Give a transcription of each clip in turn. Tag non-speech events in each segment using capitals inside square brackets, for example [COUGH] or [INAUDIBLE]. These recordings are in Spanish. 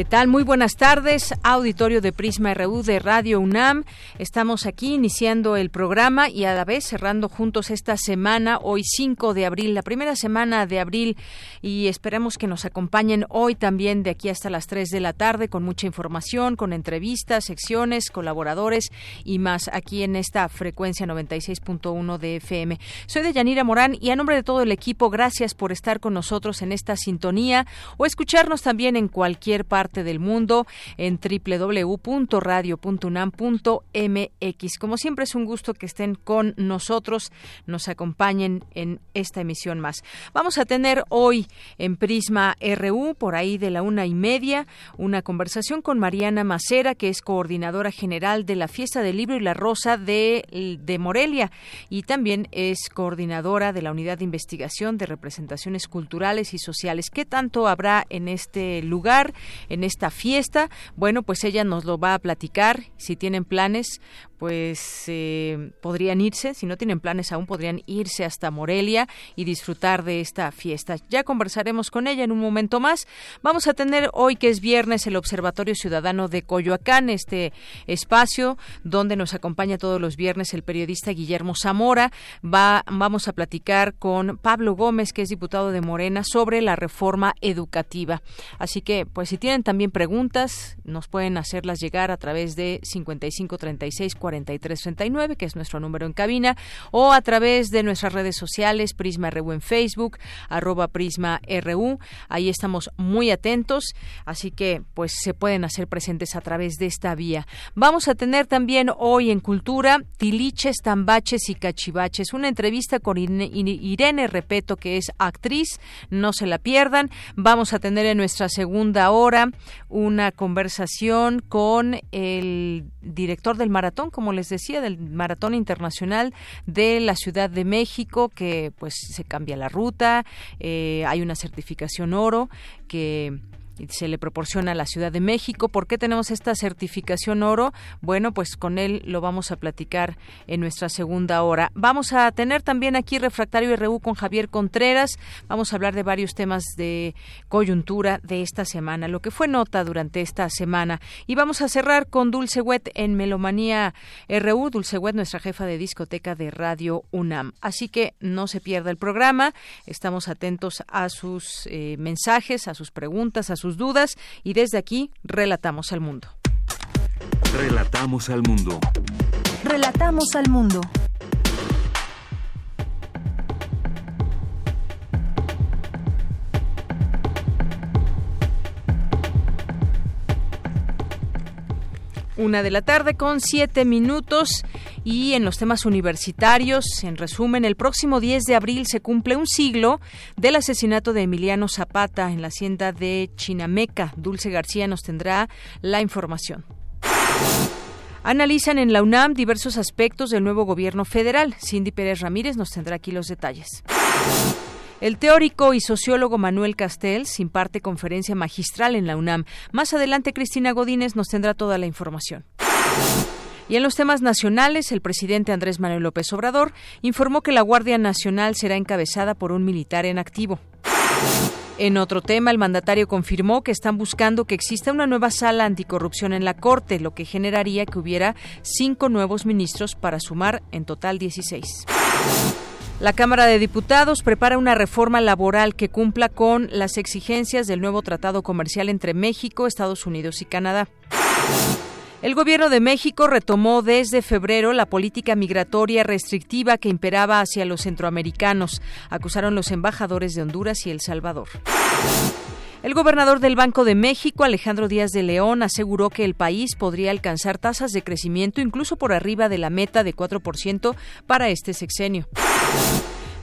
¿Qué tal? Muy buenas tardes, auditorio de Prisma RU de Radio UNAM. Estamos aquí iniciando el programa y a la vez cerrando juntos esta semana, hoy 5 de abril, la primera semana de abril, y esperemos que nos acompañen hoy también de aquí hasta las 3 de la tarde con mucha información, con entrevistas, secciones, colaboradores y más aquí en esta frecuencia 96.1 de FM. Soy de Yanira Morán y a nombre de todo el equipo, gracias por estar con nosotros en esta sintonía o escucharnos también en cualquier parte del mundo en www.radio.unam.mx. Como siempre es un gusto que estén con nosotros, nos acompañen en esta emisión más. Vamos a tener hoy en Prisma RU, por ahí de la una y media, una conversación con Mariana Macera, que es coordinadora general de la Fiesta del Libro y la Rosa de, Morelia y también es coordinadora de la Unidad de Investigación de Representaciones Culturales y Sociales. ¿Qué tanto habrá en este lugar? Esta fiesta. Bueno, pues ella nos lo va a platicar. Si tienen planes, pues eh, podrían irse, si no tienen planes aún, podrían irse hasta Morelia y disfrutar de esta fiesta. Ya conversaremos con ella en un momento más. Vamos a tener hoy, que es viernes, el Observatorio Ciudadano de Coyoacán, este espacio donde nos acompaña todos los viernes el periodista Guillermo Zamora. Va, vamos a platicar con Pablo Gómez, que es diputado de Morena, sobre la reforma educativa. Así que, pues si tienen también preguntas, nos pueden hacerlas llegar a través de 5536 4339, que es nuestro número en cabina, o a través de nuestras redes sociales, Prisma RU en Facebook, arroba Prisma RU. Ahí estamos muy atentos, así que pues se pueden hacer presentes a través de esta vía. Vamos a tener también hoy en Cultura Tiliches, Tambaches y Cachivaches, una entrevista con Irene Repeto, que es actriz, no se la pierdan. Vamos a tener en nuestra segunda hora una conversación con el director del maratón, como les decía, del Maratón Internacional de la Ciudad de México, que pues se cambia la ruta, eh, hay una certificación oro que se le proporciona a la Ciudad de México. ¿Por qué tenemos esta certificación oro? Bueno, pues con él lo vamos a platicar en nuestra segunda hora. Vamos a tener también aquí Refractario RU con Javier Contreras. Vamos a hablar de varios temas de coyuntura de esta semana, lo que fue nota durante esta semana. Y vamos a cerrar con Dulce Wet en Melomanía RU. Dulce Wet, nuestra jefa de discoteca de Radio UNAM. Así que no se pierda el programa. Estamos atentos a sus eh, mensajes, a sus preguntas, a sus dudas y desde aquí relatamos al mundo. Relatamos al mundo. Relatamos al mundo. Una de la tarde con siete minutos y en los temas universitarios, en resumen, el próximo 10 de abril se cumple un siglo del asesinato de Emiliano Zapata en la hacienda de Chinameca. Dulce García nos tendrá la información. Analizan en la UNAM diversos aspectos del nuevo gobierno federal. Cindy Pérez Ramírez nos tendrá aquí los detalles. El teórico y sociólogo Manuel Castells imparte conferencia magistral en la UNAM. Más adelante, Cristina Godínez nos tendrá toda la información. Y en los temas nacionales, el presidente Andrés Manuel López Obrador informó que la Guardia Nacional será encabezada por un militar en activo. En otro tema, el mandatario confirmó que están buscando que exista una nueva sala anticorrupción en la Corte, lo que generaría que hubiera cinco nuevos ministros para sumar en total 16. La Cámara de Diputados prepara una reforma laboral que cumpla con las exigencias del nuevo tratado comercial entre México, Estados Unidos y Canadá. El gobierno de México retomó desde febrero la política migratoria restrictiva que imperaba hacia los centroamericanos, acusaron los embajadores de Honduras y El Salvador. El gobernador del Banco de México, Alejandro Díaz de León, aseguró que el país podría alcanzar tasas de crecimiento incluso por arriba de la meta de 4% para este sexenio.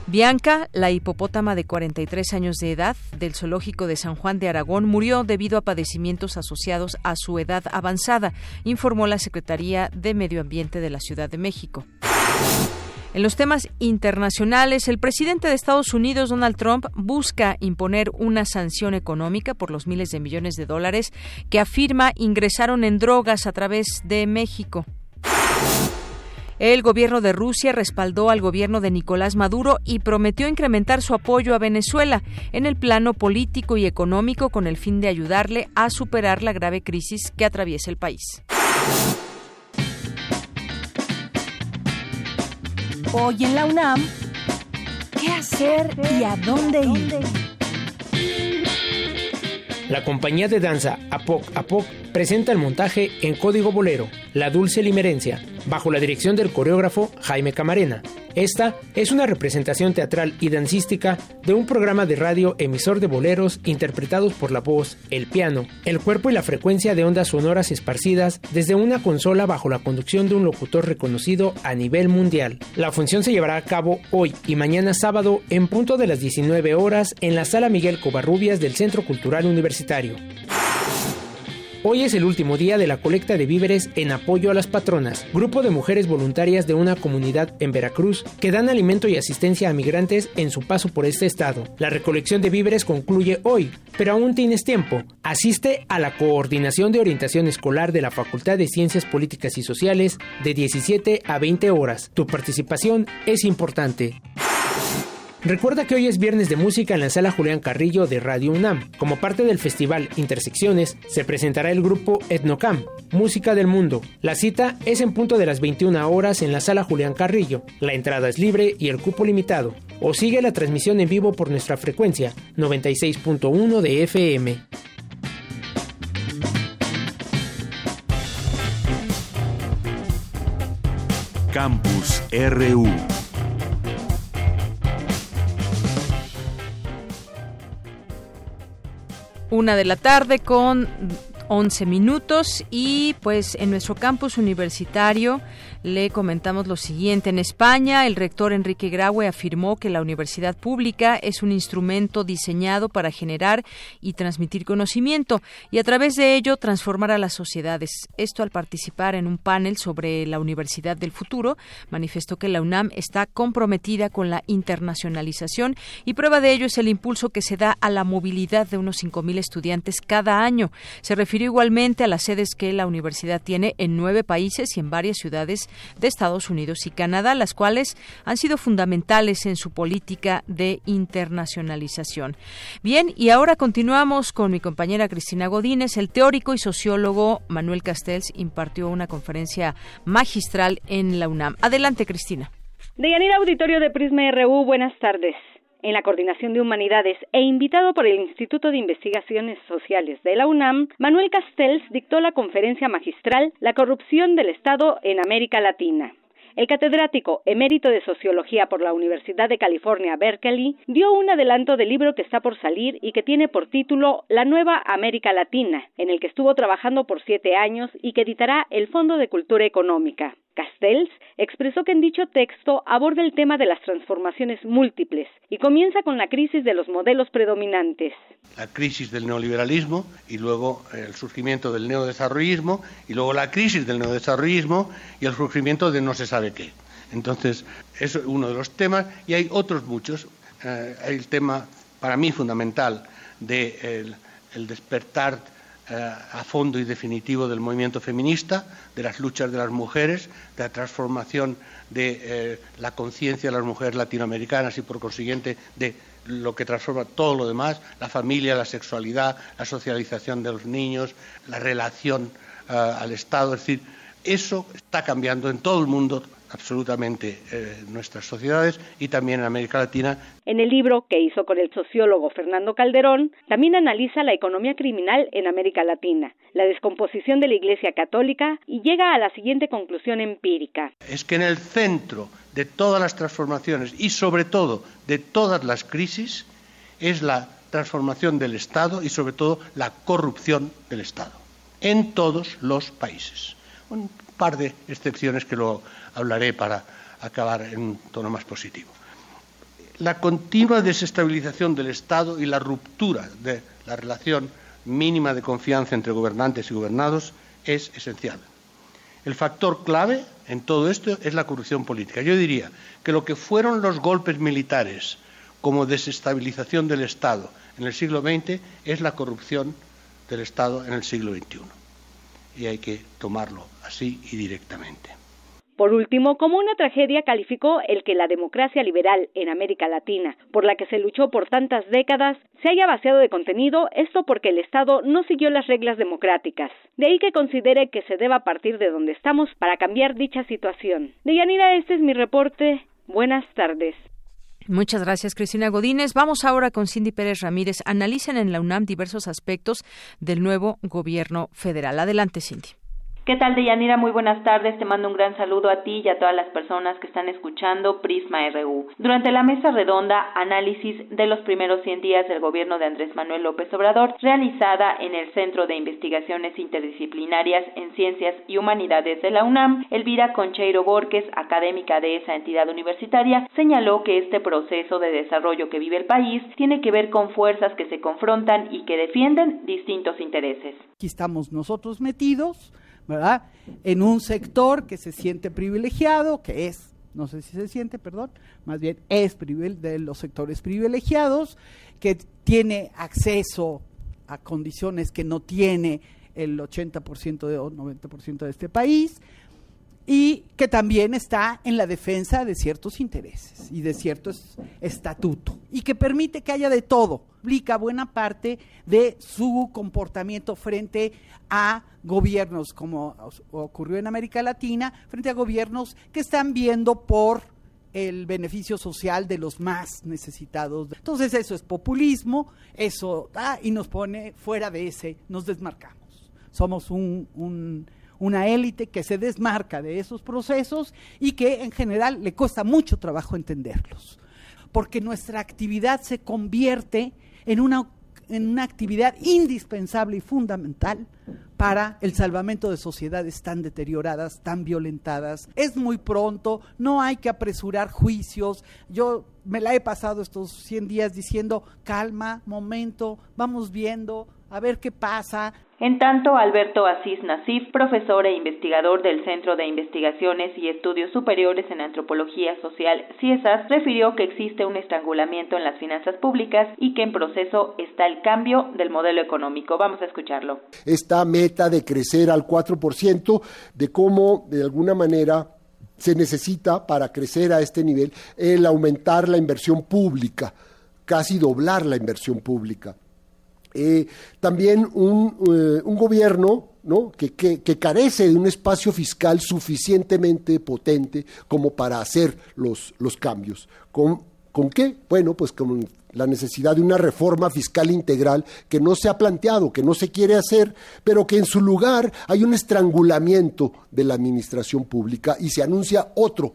Bianca, la hipopótama de 43 años de edad del zoológico de San Juan de Aragón, murió debido a padecimientos asociados a su edad avanzada, informó la Secretaría de Medio Ambiente de la Ciudad de México. En los temas internacionales, el presidente de Estados Unidos, Donald Trump, busca imponer una sanción económica por los miles de millones de dólares que afirma ingresaron en drogas a través de México. El gobierno de Rusia respaldó al gobierno de Nicolás Maduro y prometió incrementar su apoyo a Venezuela en el plano político y económico con el fin de ayudarle a superar la grave crisis que atraviesa el país. Hoy en la UNAM, ¿qué hacer y a dónde ir? La compañía de danza Apoc Apoc presenta el montaje en código bolero, La Dulce Limerencia, bajo la dirección del coreógrafo Jaime Camarena. Esta es una representación teatral y dancística de un programa de radio emisor de boleros interpretados por la voz, el piano, el cuerpo y la frecuencia de ondas sonoras esparcidas desde una consola bajo la conducción de un locutor reconocido a nivel mundial. La función se llevará a cabo hoy y mañana sábado en punto de las 19 horas en la Sala Miguel Covarrubias del Centro Cultural Universitario. Hoy es el último día de la colecta de víveres en apoyo a las patronas, grupo de mujeres voluntarias de una comunidad en Veracruz que dan alimento y asistencia a migrantes en su paso por este estado. La recolección de víveres concluye hoy, pero aún tienes tiempo. Asiste a la coordinación de orientación escolar de la Facultad de Ciencias Políticas y Sociales de 17 a 20 horas. Tu participación es importante. Recuerda que hoy es viernes de música en la sala Julián Carrillo de Radio UNAM. Como parte del festival Intersecciones, se presentará el grupo Etnocam, Música del Mundo. La cita es en punto de las 21 horas en la sala Julián Carrillo. La entrada es libre y el cupo limitado. O sigue la transmisión en vivo por nuestra frecuencia 96.1 de FM. Campus RU. Una de la tarde con 11 minutos y pues en nuestro campus universitario le comentamos lo siguiente. En España, el rector Enrique Graue afirmó que la universidad pública es un instrumento diseñado para generar y transmitir conocimiento y a través de ello transformar a las sociedades. Esto al participar en un panel sobre la Universidad del Futuro, manifestó que la UNAM está comprometida con la internacionalización y prueba de ello es el impulso que se da a la movilidad de unos 5.000 estudiantes cada año. Se refirió igualmente a las sedes que la universidad tiene en nueve países y en varias ciudades de Estados Unidos y Canadá, las cuales han sido fundamentales en su política de internacionalización. Bien, y ahora continuamos con mi compañera Cristina Godínez. El teórico y sociólogo Manuel Castells impartió una conferencia magistral en la UNAM. Adelante, Cristina. Deyanira Auditorio de Prisma RU, buenas tardes en la Coordinación de Humanidades e invitado por el Instituto de Investigaciones Sociales de la UNAM, Manuel Castells dictó la conferencia magistral La corrupción del Estado en América Latina. El catedrático emérito de Sociología por la Universidad de California, Berkeley, dio un adelanto del libro que está por salir y que tiene por título La Nueva América Latina, en el que estuvo trabajando por siete años y que editará el Fondo de Cultura Económica. Castells expresó que en dicho texto aborda el tema de las transformaciones múltiples y comienza con la crisis de los modelos predominantes. La crisis del neoliberalismo y luego el surgimiento del neodesarrollismo y luego la crisis del neodesarrollismo y el surgimiento de no se sabe qué. Entonces, es uno de los temas y hay otros muchos. Eh, el tema, para mí, fundamental de el despertar a fondo y definitivo del movimiento feminista, de las luchas de las mujeres, de la transformación de eh, la conciencia de las mujeres latinoamericanas y, por consiguiente, de lo que transforma todo lo demás, la familia, la sexualidad, la socialización de los niños, la relación eh, al Estado. Es decir, eso está cambiando en todo el mundo absolutamente eh, nuestras sociedades y también en América Latina. En el libro que hizo con el sociólogo Fernando Calderón, también analiza la economía criminal en América Latina, la descomposición de la Iglesia Católica y llega a la siguiente conclusión empírica. Es que en el centro de todas las transformaciones y sobre todo de todas las crisis es la transformación del Estado y sobre todo la corrupción del Estado en todos los países. Un par de excepciones que luego hablaré para acabar en un tono más positivo. La continua desestabilización del Estado y la ruptura de la relación mínima de confianza entre gobernantes y gobernados es esencial. El factor clave en todo esto es la corrupción política. Yo diría que lo que fueron los golpes militares como desestabilización del Estado en el siglo XX es la corrupción del Estado en el siglo XXI. Y hay que tomarlo así y directamente. Por último, como una tragedia calificó el que la democracia liberal en América Latina, por la que se luchó por tantas décadas, se haya vaciado de contenido, esto porque el Estado no siguió las reglas democráticas. De ahí que considere que se deba partir de donde estamos para cambiar dicha situación. Deyanira, este es mi reporte. Buenas tardes. Muchas gracias, Cristina Godínez. Vamos ahora con Cindy Pérez Ramírez. Analicen en la UNAM diversos aspectos del nuevo gobierno federal. Adelante, Cindy. ¿Qué tal, Deyanira? Muy buenas tardes. Te mando un gran saludo a ti y a todas las personas que están escuchando Prisma RU. Durante la mesa redonda, análisis de los primeros 100 días del gobierno de Andrés Manuel López Obrador, realizada en el Centro de Investigaciones Interdisciplinarias en Ciencias y Humanidades de la UNAM, Elvira Concheiro Borges, académica de esa entidad universitaria, señaló que este proceso de desarrollo que vive el país tiene que ver con fuerzas que se confrontan y que defienden distintos intereses. Aquí estamos nosotros metidos ¿verdad? En un sector que se siente privilegiado, que es, no sé si se siente, perdón, más bien es de los sectores privilegiados, que tiene acceso a condiciones que no tiene el 80% de, o 90% de este país, y que también está en la defensa de ciertos intereses y de cierto estatuto y que permite que haya de todo, explica buena parte de su comportamiento frente a gobiernos como ocurrió en América Latina, frente a gobiernos que están viendo por el beneficio social de los más necesitados. Entonces eso es populismo, eso da y nos pone fuera de ese, nos desmarcamos. Somos un una élite que se desmarca de esos procesos y que en general le cuesta mucho trabajo entenderlos, porque nuestra actividad se convierte en una, en una actividad indispensable y fundamental para el salvamento de sociedades tan deterioradas, tan violentadas. Es muy pronto, no hay que apresurar juicios. Yo me la he pasado estos 100 días diciendo, calma, momento, vamos viendo, a ver qué pasa. En tanto, Alberto Asís Nasif, profesor e investigador del Centro de Investigaciones y Estudios Superiores en Antropología Social, CIESAS, refirió que existe un estrangulamiento en las finanzas públicas y que en proceso está el cambio del modelo económico. Vamos a escucharlo. Esta meta de crecer al 4%, de cómo, de alguna manera, se necesita para crecer a este nivel el aumentar la inversión pública, casi doblar la inversión pública. Eh, también un, eh, gobierno ¿no? que, carece de un espacio fiscal suficientemente potente como para hacer los, los cambios. ¿Con, ¿Con qué? Bueno, pues con la necesidad de una reforma fiscal integral que no se ha planteado, que no se quiere hacer, pero que en su lugar hay un estrangulamiento de la administración pública y se anuncia otro,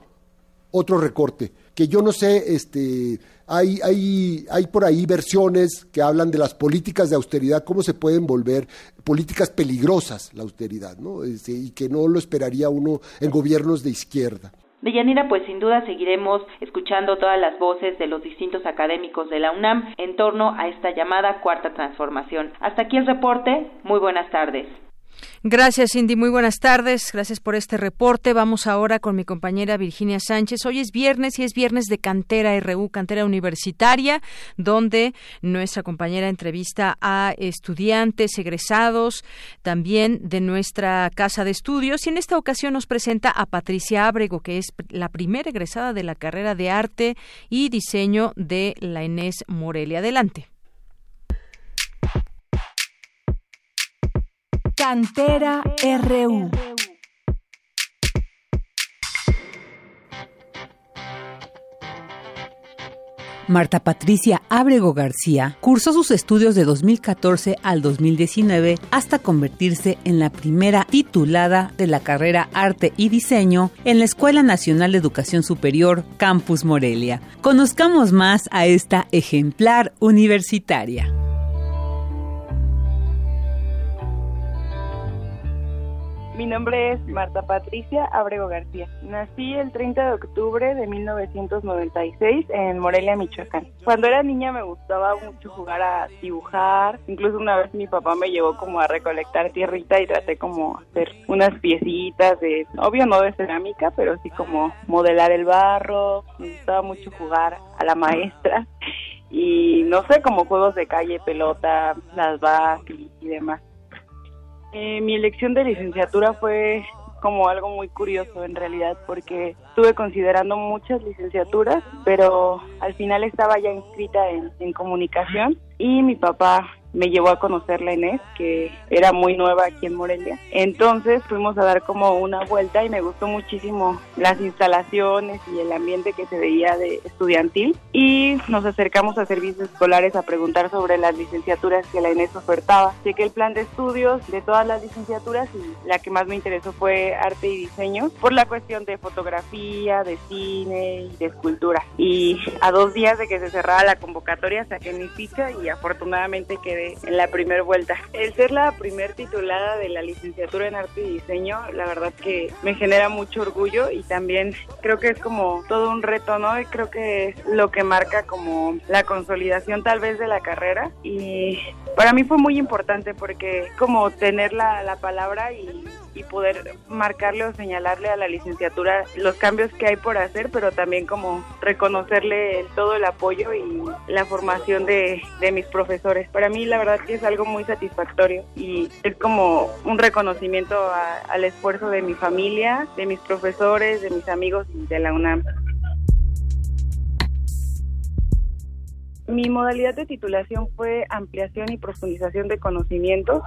otro recorte, que yo no sé, este, hay, hay, hay por ahí versiones que hablan de las políticas de austeridad, cómo se pueden volver políticas peligrosas la austeridad, ¿no? Este, y que no lo esperaría uno en gobiernos de izquierda. Deyanira, pues sin duda seguiremos escuchando todas las voces de los distintos académicos de la UNAM en torno a esta llamada cuarta transformación. Hasta aquí el reporte. Muy buenas tardes. Gracias, Cindy. Muy buenas tardes. Gracias por este reporte. Vamos ahora con mi compañera Virginia Sánchez. Hoy es viernes y es viernes de Cantera RU, Cantera Universitaria, donde nuestra compañera entrevista a estudiantes, egresados, también de nuestra casa de estudios. Y en esta ocasión nos presenta a Patricia Ábrego, que es la primera egresada de la carrera de arte y diseño de la Inés Morelia. Adelante. Cantera RU. Marta Patricia Ábrego García cursó sus estudios de 2014 al 2019 hasta convertirse en la primera titulada de la carrera Arte y Diseño en la Escuela Nacional de Educación Superior Campus Morelia. Conozcamos más a esta ejemplar universitaria. Mi nombre es Marta Patricia Abrego García. Nací el 30 de octubre de 1996 en Morelia, Michoacán. Cuando era niña me gustaba mucho jugar a dibujar. Incluso una vez mi papá me llevó como a recolectar tierrita y traté como hacer unas piecitas de, obvio no de cerámica, pero sí como modelar el barro. Me gustaba mucho jugar a la maestra [LAUGHS] y no sé, como juegos de calle, pelota, las vas y demás. Eh, mi elección de licenciatura fue como algo muy curioso en realidad porque estuve considerando muchas licenciaturas, pero al final estaba ya inscrita en, en comunicación y mi papá me llevó a conocer la Inés, que era muy nueva aquí en Morelia. Entonces fuimos a dar como una vuelta y me gustó muchísimo las instalaciones y el ambiente que se veía de estudiantil. Y nos acercamos a servicios escolares a preguntar sobre las licenciaturas que la Inés ofertaba. que el plan de estudios de todas las licenciaturas y la que más me interesó fue arte y diseño por la cuestión de fotografía, de cine y de escultura. Y a dos días de que se cerrara la convocatoria saqué mi ficha y afortunadamente quedé en la primera vuelta. El ser la primer titulada de la licenciatura en arte y diseño, la verdad que me genera mucho orgullo y también creo que es como todo un reto, ¿no? Y creo que es lo que marca como la consolidación tal vez de la carrera y para mí fue muy importante porque como tener la, la palabra y y poder marcarle o señalarle a la licenciatura los cambios que hay por hacer, pero también como reconocerle todo el apoyo y la formación de, de mis profesores. Para mí la verdad que es algo muy satisfactorio y es como un reconocimiento al esfuerzo de mi familia, de mis profesores, de mis amigos y de la UNAM. Mi modalidad de titulación fue ampliación y profundización de conocimientos.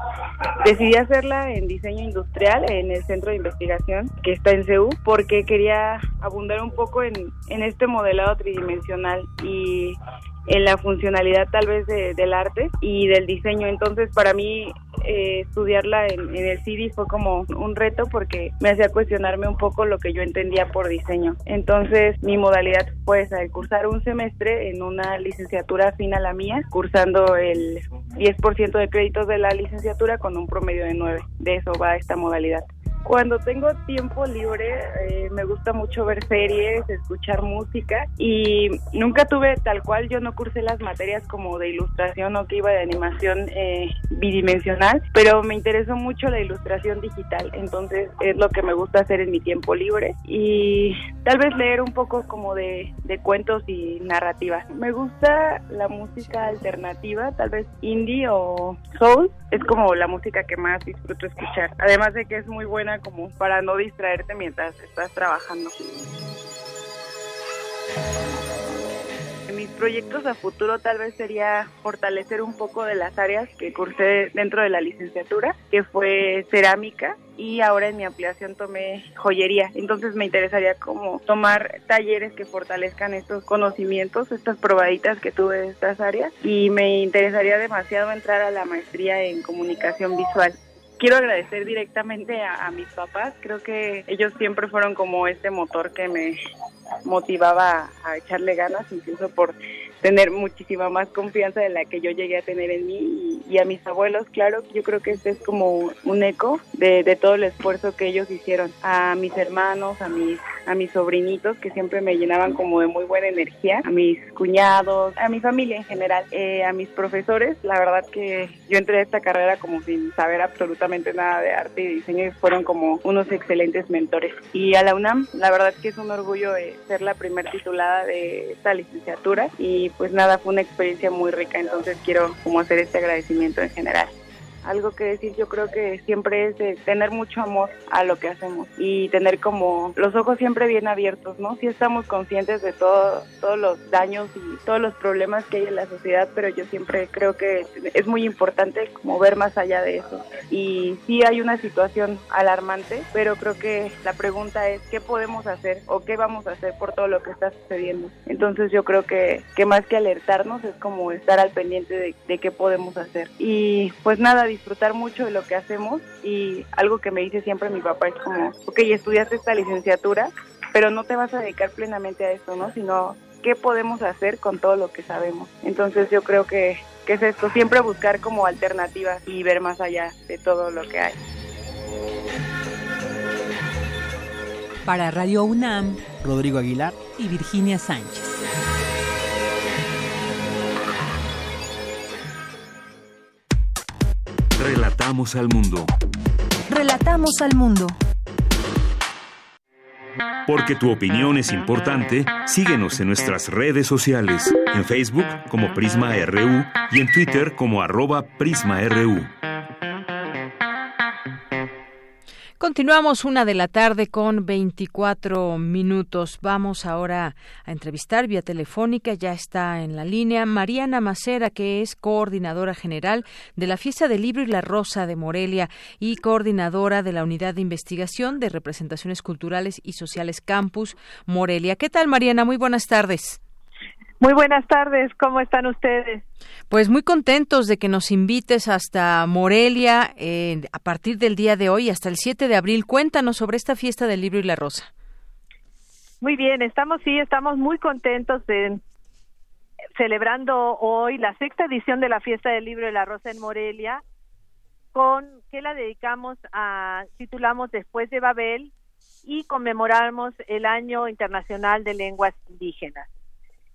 Decidí hacerla en diseño industrial en el centro de investigación que está en CEU porque quería abundar un poco en, en este modelado tridimensional y en la funcionalidad tal vez del arte y del diseño. Entonces para mí eh, estudiarla en, el CIDI fue como un reto porque me hacía cuestionarme un poco lo que yo entendía por diseño. Entonces mi modalidad fue esa, el cursar un semestre en una licenciatura afín a la mía, cursando el 10% de créditos de la licenciatura con un promedio de 9. De eso va esta modalidad. Cuando tengo tiempo libre eh, me gusta mucho ver series, escuchar música y nunca tuve tal cual, yo no cursé las materias como de ilustración o que iba de animación eh, bidimensional, pero me interesó mucho la ilustración digital, entonces es lo que me gusta hacer en mi tiempo libre y tal vez leer un poco como de, de cuentos y narrativas. Me gusta la música alternativa, tal vez indie o soul, es como la música que más disfruto escuchar, además de que es muy buena como para no distraerte mientras estás trabajando. Mis proyectos a futuro tal vez sería fortalecer un poco de las áreas que cursé dentro de la licenciatura, que fue cerámica y ahora en mi ampliación tomé joyería. Entonces me interesaría como tomar talleres que fortalezcan estos conocimientos, estas probaditas que tuve de estas áreas y me interesaría demasiado entrar a la maestría en comunicación visual quiero agradecer directamente a, mis papás. Creo que ellos siempre fueron como este motor que me motivaba a echarle ganas, incluso por tener muchísima más confianza de la que yo llegué a tener en mí y, a mis abuelos, claro, yo creo que este es como un eco de, todo el esfuerzo que ellos hicieron. A mis hermanos, a mis, a mis sobrinitos que siempre me llenaban como de muy buena energía, a mis cuñados, a mi familia en general, eh, a mis profesores, la verdad que yo entré a esta carrera como sin saber absolutamente nada de arte y diseño y fueron como unos excelentes mentores. Y a la UNAM, la verdad que es un orgullo ser la primer titulada de esta licenciatura y pues nada, fue una experiencia muy rica, entonces quiero como hacer este agradecimiento en general algo que decir, yo creo que siempre es de tener mucho amor a lo que hacemos y tener como los ojos siempre bien abiertos, ¿no? Si estamos conscientes de todo, todos los daños y todos los problemas que hay en la sociedad, pero yo siempre creo que es muy importante como ver más allá de eso. Y sí hay una situación alarmante, pero creo que la pregunta es qué podemos hacer o qué vamos a hacer por todo lo que está sucediendo. Entonces yo creo que, que más que alertarnos es como estar al pendiente de, de qué podemos hacer. Y pues nada, disfrutar mucho de lo que hacemos y algo que me dice siempre mi papá es como, ok, estudiaste esta licenciatura, pero no te vas a dedicar plenamente a esto, ¿no? Sino qué podemos hacer con todo lo que sabemos. Entonces yo creo que, que es esto, siempre buscar como alternativas y ver más allá de todo lo que hay. Para Radio UNAM, Rodrigo Aguilar y Virginia Sánchez. Relatamos al mundo. Relatamos al mundo. Porque tu opinión es importante, síguenos en nuestras redes sociales, en Facebook como Prisma RU y en Twitter como arroba PrismaRU. Continuamos una de la tarde con 24 minutos. Vamos ahora a entrevistar vía telefónica. Ya está en la línea Mariana Macera, que es coordinadora general de la Fiesta del Libro y la Rosa de Morelia y coordinadora de la Unidad de Investigación de Representaciones Culturales y Sociales Campus Morelia. ¿Qué tal, Mariana? Muy buenas tardes. Muy buenas tardes, ¿cómo están ustedes? Pues muy contentos de que nos invites hasta Morelia eh, a partir del día de hoy hasta el 7 de abril. Cuéntanos sobre esta fiesta del libro y la rosa. Muy bien, estamos sí, estamos muy contentos de celebrando hoy la sexta edición de la fiesta del libro y la rosa en Morelia, con que la dedicamos a titulamos Después de Babel y conmemoramos el Año Internacional de Lenguas Indígenas.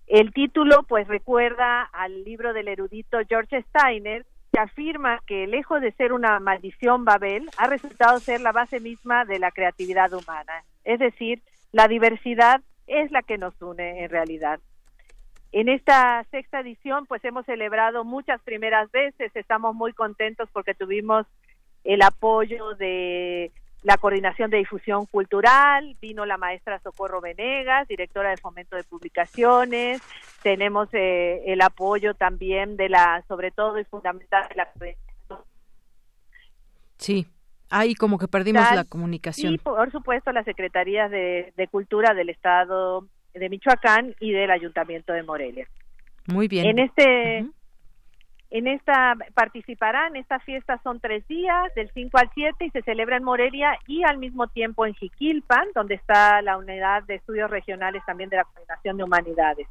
El título pues recuerda al libro del erudito George Steiner que afirma que lejos de ser una maldición Babel ha resultado ser la base misma de la creatividad humana. Es decir, la diversidad es la que nos une en realidad. En esta sexta edición pues hemos celebrado muchas primeras veces, estamos muy contentos porque tuvimos el apoyo de la coordinación de difusión cultural, vino la maestra Socorro Venegas, directora de fomento de publicaciones, tenemos eh, el apoyo también de la, sobre todo y fundamental de la Sí, ahí como que perdimos la comunicación. Y por supuesto las secretarías de, Cultura del Estado de Michoacán y del Ayuntamiento de Morelia. Muy bien. En este en esta participarán, esta fiesta son tres días, del 5 al 7, y se celebra en Morelia y al mismo tiempo en Jiquilpan, donde está la unidad de estudios regionales también de la Coordinación de Humanidades.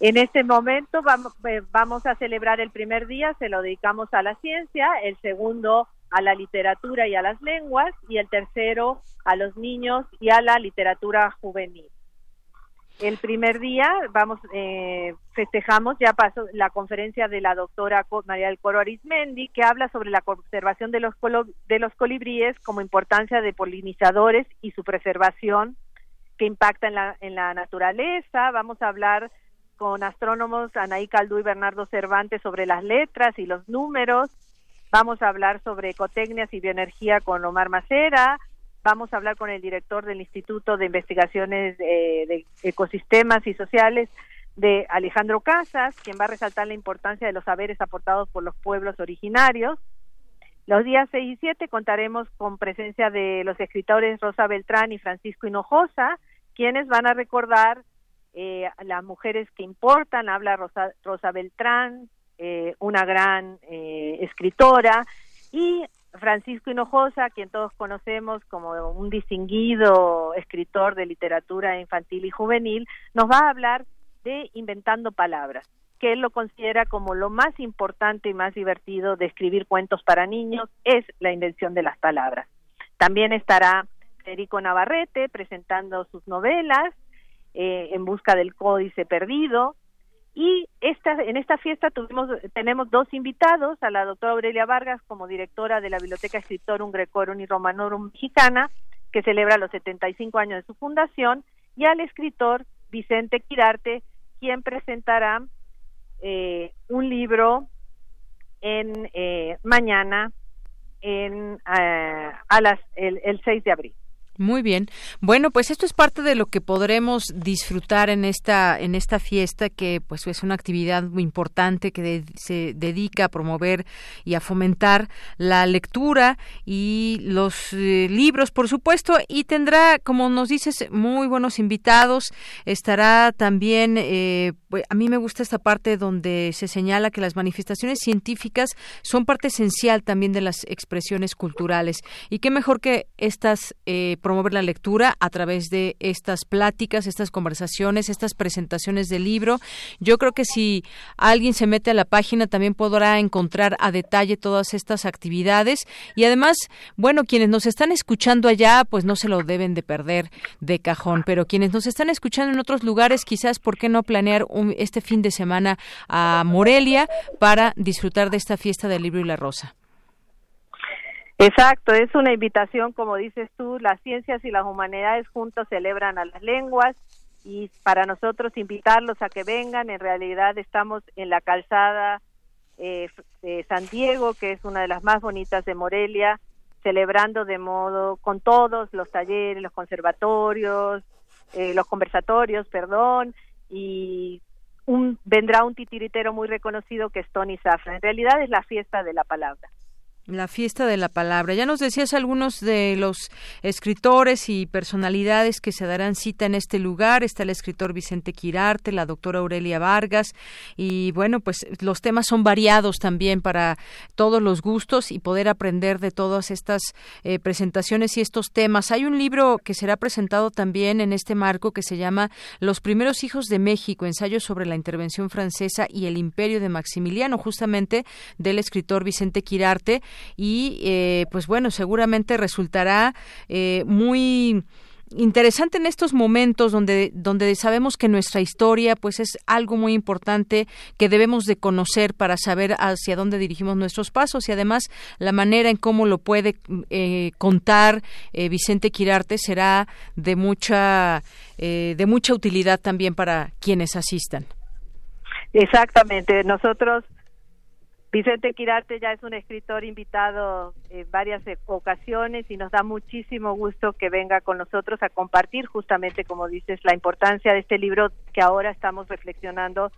En este momento eh, vamos a celebrar el primer día, se lo dedicamos a la ciencia, el segundo a la literatura y a las lenguas, y el tercero a los niños y a la literatura juvenil. El primer día vamos eh, festejamos ya pasó la conferencia de la doctora María del Coro Arismendi que habla sobre la conservación de los de los colibríes como importancia de polinizadores y su preservación que impacta en la en la naturaleza. Vamos a hablar con astrónomos Anaí Caldú y Bernardo Cervantes sobre las letras y los números. Vamos a hablar sobre ecotecnias y bioenergía con Omar Macera Vamos a hablar con el director del Instituto de Investigaciones eh, de Ecosistemas y Sociales de Alejandro Casas, quien va a resaltar la importancia de los saberes aportados por los pueblos originarios. Los días 6 y 7 contaremos con presencia de los escritores Rosa Beltrán y Francisco Hinojosa, quienes van a recordar eh, las mujeres que importan. Habla Rosa, Beltrán, eh, una gran escritora, y Francisco Hinojosa, quien todos conocemos como un distinguido escritor de literatura infantil y juvenil, nos va a hablar de Inventando Palabras, que él lo considera como lo más importante y más divertido de escribir cuentos para niños, es la invención de las palabras. También estará Federico Navarrete presentando sus novelas, eh, En busca del códice perdido, y esta, en esta fiesta tuvimos, tenemos dos invitados, a la doctora Aurelia Vargas como directora de la Biblioteca Escritorum Grecorum y Romanorum Mexicana, que celebra los 75 años de su fundación, y al escritor Vicente Quirarte, quien presentará eh, un libro en eh, mañana en eh, a las el, el 6 de abril. Muy bien. Bueno, pues esto es parte de lo que podremos disfrutar en esta en esta fiesta que pues es una actividad muy importante que se dedica a promover y a fomentar la lectura y los eh, libros, por supuesto, y tendrá, como nos dices, muy buenos invitados. Estará también, eh, pues, a mí me gusta esta parte donde se señala que las manifestaciones científicas son parte esencial también de las expresiones culturales y qué mejor que estas eh, promover la lectura a través de estas pláticas, estas conversaciones, estas presentaciones del libro. Yo creo que si alguien se mete a la página también podrá encontrar a detalle todas estas actividades y además, bueno, quienes nos están escuchando allá, pues no se lo deben de perder de cajón, pero quienes nos están escuchando en otros lugares, quizás, ¿por qué no planear un, este fin de semana a Morelia para disfrutar de esta fiesta del libro y la rosa? Exacto, es una invitación, como dices tú, las ciencias y las humanidades juntos celebran a las lenguas y para nosotros invitarlos a que vengan, en realidad estamos en la calzada eh, de San Diego, que es una de las más bonitas de Morelia, celebrando de modo con todos los talleres, los conservatorios, eh, los conversatorios, perdón, y un, vendrá un titiritero muy reconocido que es Tony Zafra. En realidad es la fiesta de la palabra. La fiesta de la palabra. Ya nos decías algunos de los escritores y personalidades que se darán cita en este lugar. Está el escritor Vicente Quirarte, la doctora Aurelia Vargas y bueno, pues los temas son variados también para todos los gustos y poder aprender de todas estas eh, presentaciones y estos temas. Hay un libro que será presentado también en este marco que se llama Los primeros hijos de México, ensayos sobre la intervención francesa y el imperio de Maximiliano, justamente del escritor Vicente Quirarte y eh, pues bueno, seguramente resultará eh, muy interesante en estos momentos donde donde sabemos que nuestra historia pues es algo muy importante que debemos de conocer para saber hacia dónde dirigimos nuestros pasos y además la manera en cómo lo puede eh, contar Vicente Quirarte será de mucha de mucha utilidad también para quienes asistan. Exactamente. Nosotros Vicente Quirarte ya es un escritor invitado en varias ocasiones y nos da muchísimo gusto que venga con nosotros a compartir justamente, como dices, la importancia de este libro que ahora estamos reflexionando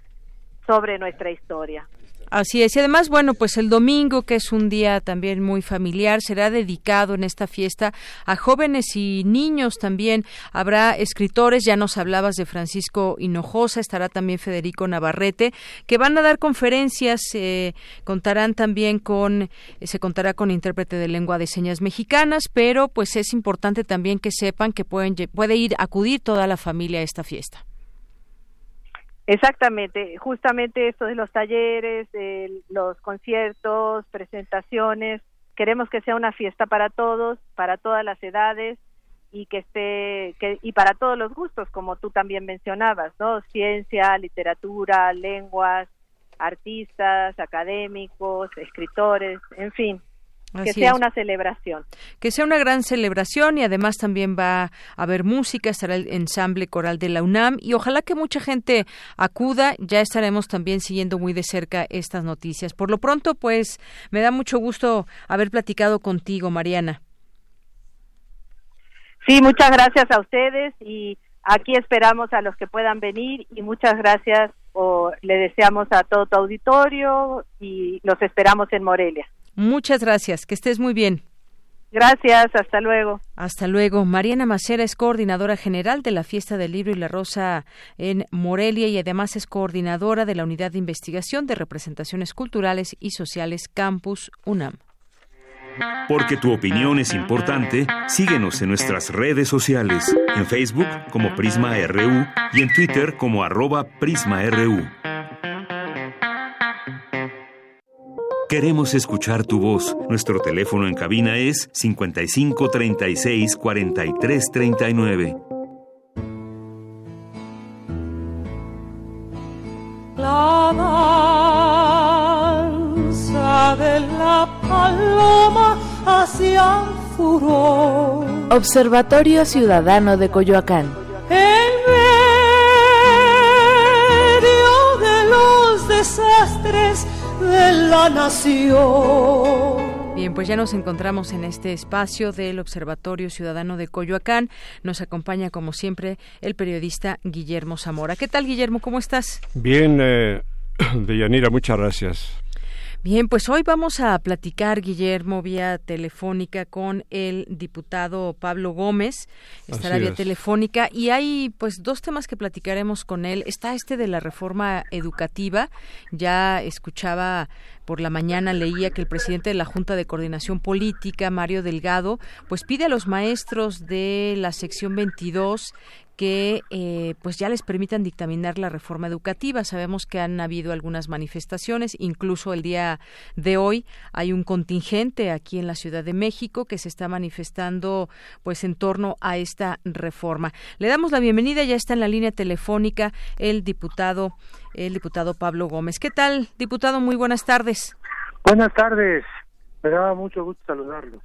sobre nuestra historia. Así es. Y además, bueno, pues el domingo, que es un día también muy familiar, será dedicado en esta fiesta a jóvenes y niños también. Habrá escritores, ya nos hablabas de Francisco Hinojosa, estará también Federico Navarrete, que van a dar conferencias, eh, contarán también con, eh, se contará con intérprete de lengua de señas mexicanas, pero pues es importante también que sepan que pueden, puede ir, acudir toda la familia a esta fiesta. Exactamente, justamente esto de los talleres, de los conciertos, presentaciones, queremos que sea una fiesta para todos, para todas las edades y que esté que, y para todos los gustos, como tú también mencionabas, ¿no? Ciencia, literatura, lenguas, artistas, académicos, escritores, en fin, que sea una celebración. Que sea una gran celebración y además también va a haber música, estará el ensamble coral de la UNAM y ojalá que mucha gente acuda. Ya estaremos también siguiendo muy de cerca estas noticias. Por lo pronto, pues me da mucho gusto haber platicado contigo, Mariana. Sí, muchas gracias a ustedes y aquí esperamos a los que puedan venir y muchas gracias o le deseamos a todo tu auditorio y los esperamos en Morelia. Muchas gracias, que estés muy bien. Gracias, hasta luego. Hasta luego. Mariana Macera es coordinadora general de la Fiesta del Libro y la Rosa en Morelia y además es coordinadora de la Unidad de Investigación de Representaciones Culturales y Sociales Campus UNAM. Porque tu opinión es importante, síguenos en nuestras redes sociales, en Facebook como Prisma RU y en Twitter como arroba PrismaRU. Queremos escuchar tu voz. Nuestro teléfono en cabina es 55 36 43 39. La danza de la paloma hacia el furor. Observatorio Ciudadano de Coyoacán. En medio de los desastres de la nación. Bien, pues ya nos encontramos en este espacio del Observatorio Ciudadano de Coyoacán. Nos acompaña, como siempre, el periodista Guillermo Zamora. ¿Qué tal, Guillermo? ¿Cómo estás? Bien, eh, [CLEARS THROAT] Deyanira, muchas gracias. Bien, pues hoy vamos a platicar, Guillermo, vía telefónica con el diputado Pablo Gómez. Estará Así vía es. telefónica y hay pues dos temas que platicaremos con él. Está este de la reforma educativa. Ya escuchaba por la mañana leía que el presidente de la Junta de Coordinación Política, Mario Delgado, pues pide a los maestros de la sección 22 que eh, pues ya les permitan dictaminar la reforma educativa. Sabemos que han habido algunas manifestaciones, incluso el día de hoy hay un contingente aquí en la Ciudad de México que se está manifestando pues en torno a esta reforma. Le damos la bienvenida, ya está en la línea telefónica el diputado el diputado Pablo Gómez. ¿Qué tal, diputado? Muy buenas tardes. Buenas tardes. Me daba mucho gusto saludarlos.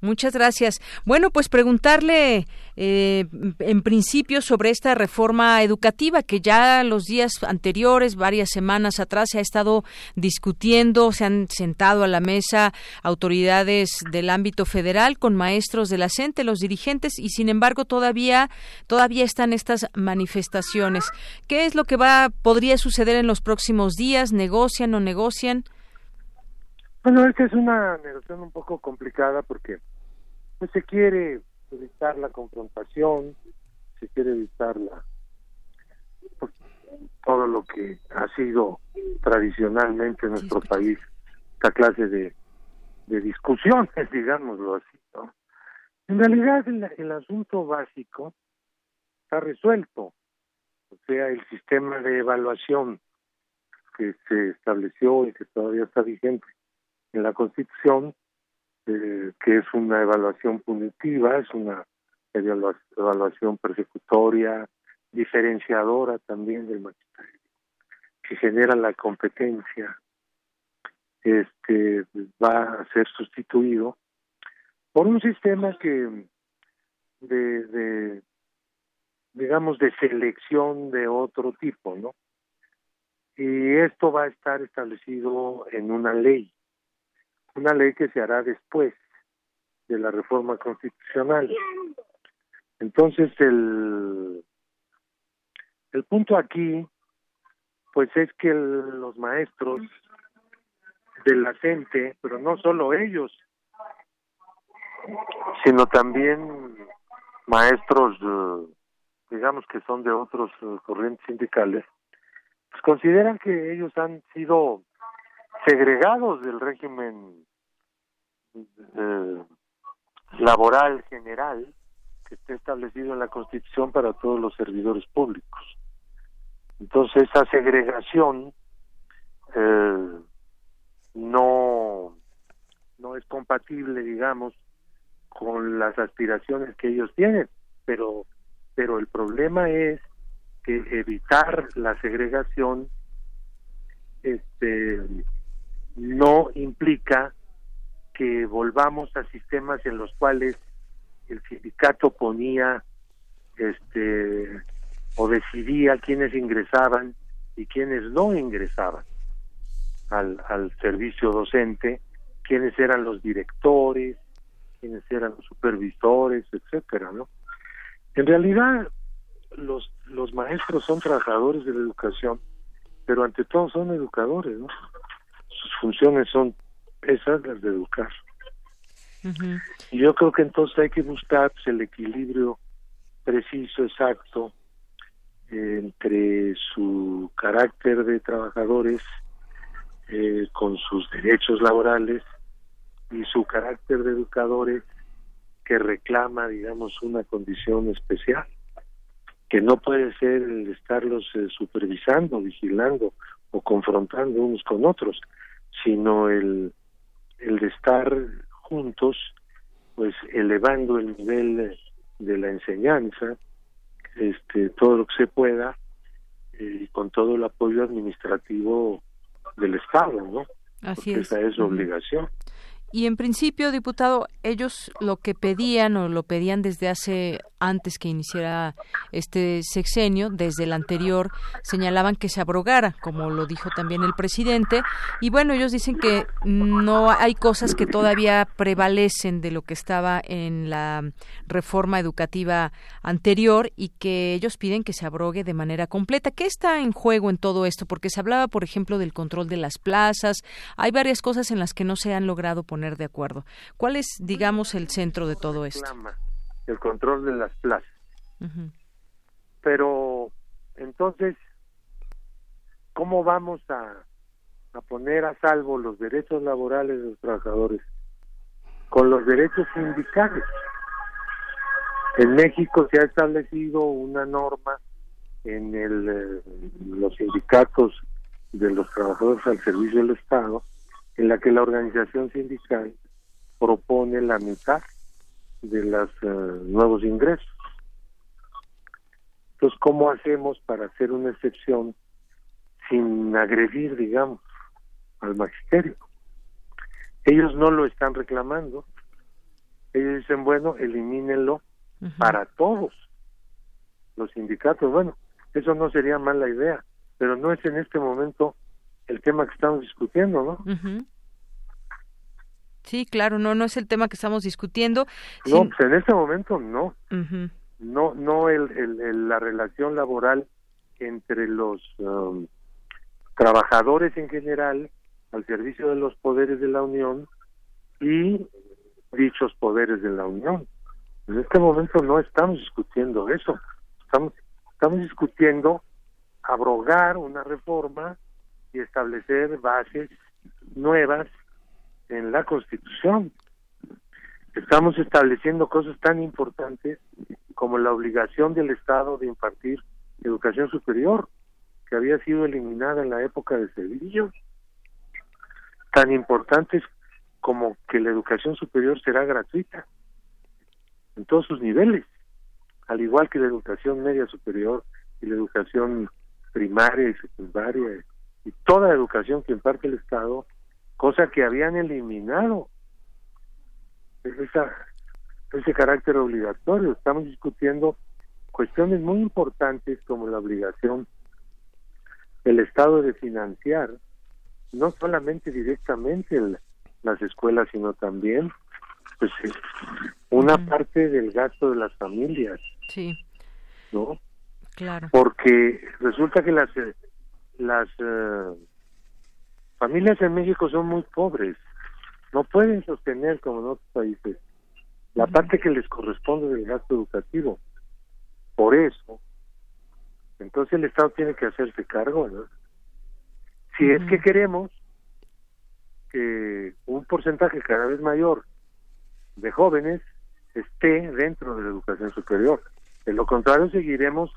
Muchas gracias. Bueno, pues preguntarle eh, en principio sobre esta reforma educativa que ya los días anteriores, varias semanas atrás, se ha estado discutiendo, se han sentado a la mesa autoridades del ámbito federal con maestros de la CENTE, los dirigentes, y sin embargo todavía, todavía están estas manifestaciones. ¿Qué es lo que va, podría suceder en los próximos días? ¿Negocian o negocian? Bueno, esta es una negociación un poco complicada porque pues, se quiere evitar la confrontación, se quiere evitar la, pues, todo lo que ha sido tradicionalmente en nuestro país esta clase de, de discusiones, [LAUGHS] digámoslo así. ¿no? En realidad el, el asunto básico está resuelto, o sea, el sistema de evaluación que se estableció y que todavía está vigente en la Constitución, eh, que es una evaluación punitiva, es una evalua- evaluación persecutoria, diferenciadora también del magisterio, que genera la competencia, este va a ser sustituido por un sistema que de, de digamos de selección de otro tipo, ¿no? Y esto va a estar establecido en una ley una ley que se hará después de la reforma constitucional. Entonces el el punto aquí pues es que el- los maestros de la gente, pero no solo ellos, sino también maestros eh, digamos que son de otros eh, corrientes sindicales, pues consideran que ellos han sido segregados del régimen eh, laboral general que está establecido en la Constitución para todos los servidores públicos. Entonces esa segregación eh, no no es compatible, digamos, con las aspiraciones que ellos tienen, pero pero el problema es que evitar la segregación este no implica que volvamos a sistemas en los cuales el sindicato ponía este o decidía quiénes ingresaban y quiénes no ingresaban al, al servicio docente, quiénes eran los directores, quiénes eran los supervisores, etcétera, ¿no? En realidad los los maestros son trabajadores de la educación, pero ante todo son educadores, ¿no? Sus funciones son esas las de educar. Y yo creo que entonces hay que buscar pues, el equilibrio preciso, exacto, entre su carácter de trabajadores eh, con sus derechos laborales y su carácter de educadores que reclama, digamos, una condición especial, que no puede ser el estarlos eh, supervisando, vigilando o confrontando unos con otros, sino el, el de estar juntos, pues elevando el nivel de la enseñanza, este, todo lo que se pueda, eh, y con todo el apoyo administrativo del Estado, ¿no? Así Porque es. esa es su obligación. Y en principio, diputado, ellos lo que pedían o lo pedían desde hace antes que iniciara este sexenio, desde el anterior, señalaban que se abrogara, como lo dijo también el presidente. Y bueno, ellos dicen que no hay cosas que todavía prevalecen de lo que estaba en la reforma educativa anterior y que ellos piden que se abrogue de manera completa. ¿Qué está en juego en todo esto? Porque se hablaba, por ejemplo, del control de las plazas. Hay varias cosas en las que no se han logrado poner de acuerdo. ¿Cuál es, digamos, el centro de todo esto? El control de las plazas. Pero entonces, ¿cómo vamos a, a poner a salvo los derechos laborales de los trabajadores con los derechos sindicales? En México se ha establecido una norma en el, eh, los sindicatos de los trabajadores al servicio del Estado, en la que la organización sindical propone la mitad de los eh, nuevos ingresos. Entonces, ¿cómo hacemos para hacer una excepción sin agredir, digamos, al magisterio? Ellos no lo están reclamando. Ellos dicen, bueno, elimínenlo para todos los sindicatos. Bueno, eso no sería mala idea, pero no es en este momento el tema que estamos discutiendo, ¿no? Sí, claro, no, no es el tema que estamos discutiendo. No, pues en este momento no. No, no el, el, la relación laboral entre los um, trabajadores en general al servicio de los poderes de la Unión y dichos poderes de la Unión. En este momento no estamos discutiendo eso. Estamos, estamos discutiendo abrogar una reforma y establecer bases nuevas en la Constitución. Estamos estableciendo cosas tan importantes como la obligación del Estado de impartir educación superior, que había sido eliminada en la época de Cedillo. Tan importantes como que la educación superior será gratuita en todos sus niveles, al igual que la educación media superior y la educación primaria y secundaria y toda educación que imparte el Estado, cosa que habían eliminado esa, ese carácter obligatorio. Estamos discutiendo cuestiones muy importantes como la obligación del Estado de financiar no solamente directamente las escuelas, sino también pues una parte del gasto de las familias. Sí. ¿No? Claro. Porque resulta que las las eh, familias en México son muy pobres, no pueden sostener como en otros países la parte que les corresponde del gasto educativo. Por eso, entonces el Estado tiene que hacerse cargo, ¿no? Si es que queremos que un porcentaje cada vez mayor de jóvenes esté dentro de la educación superior. De lo contrario, seguiremos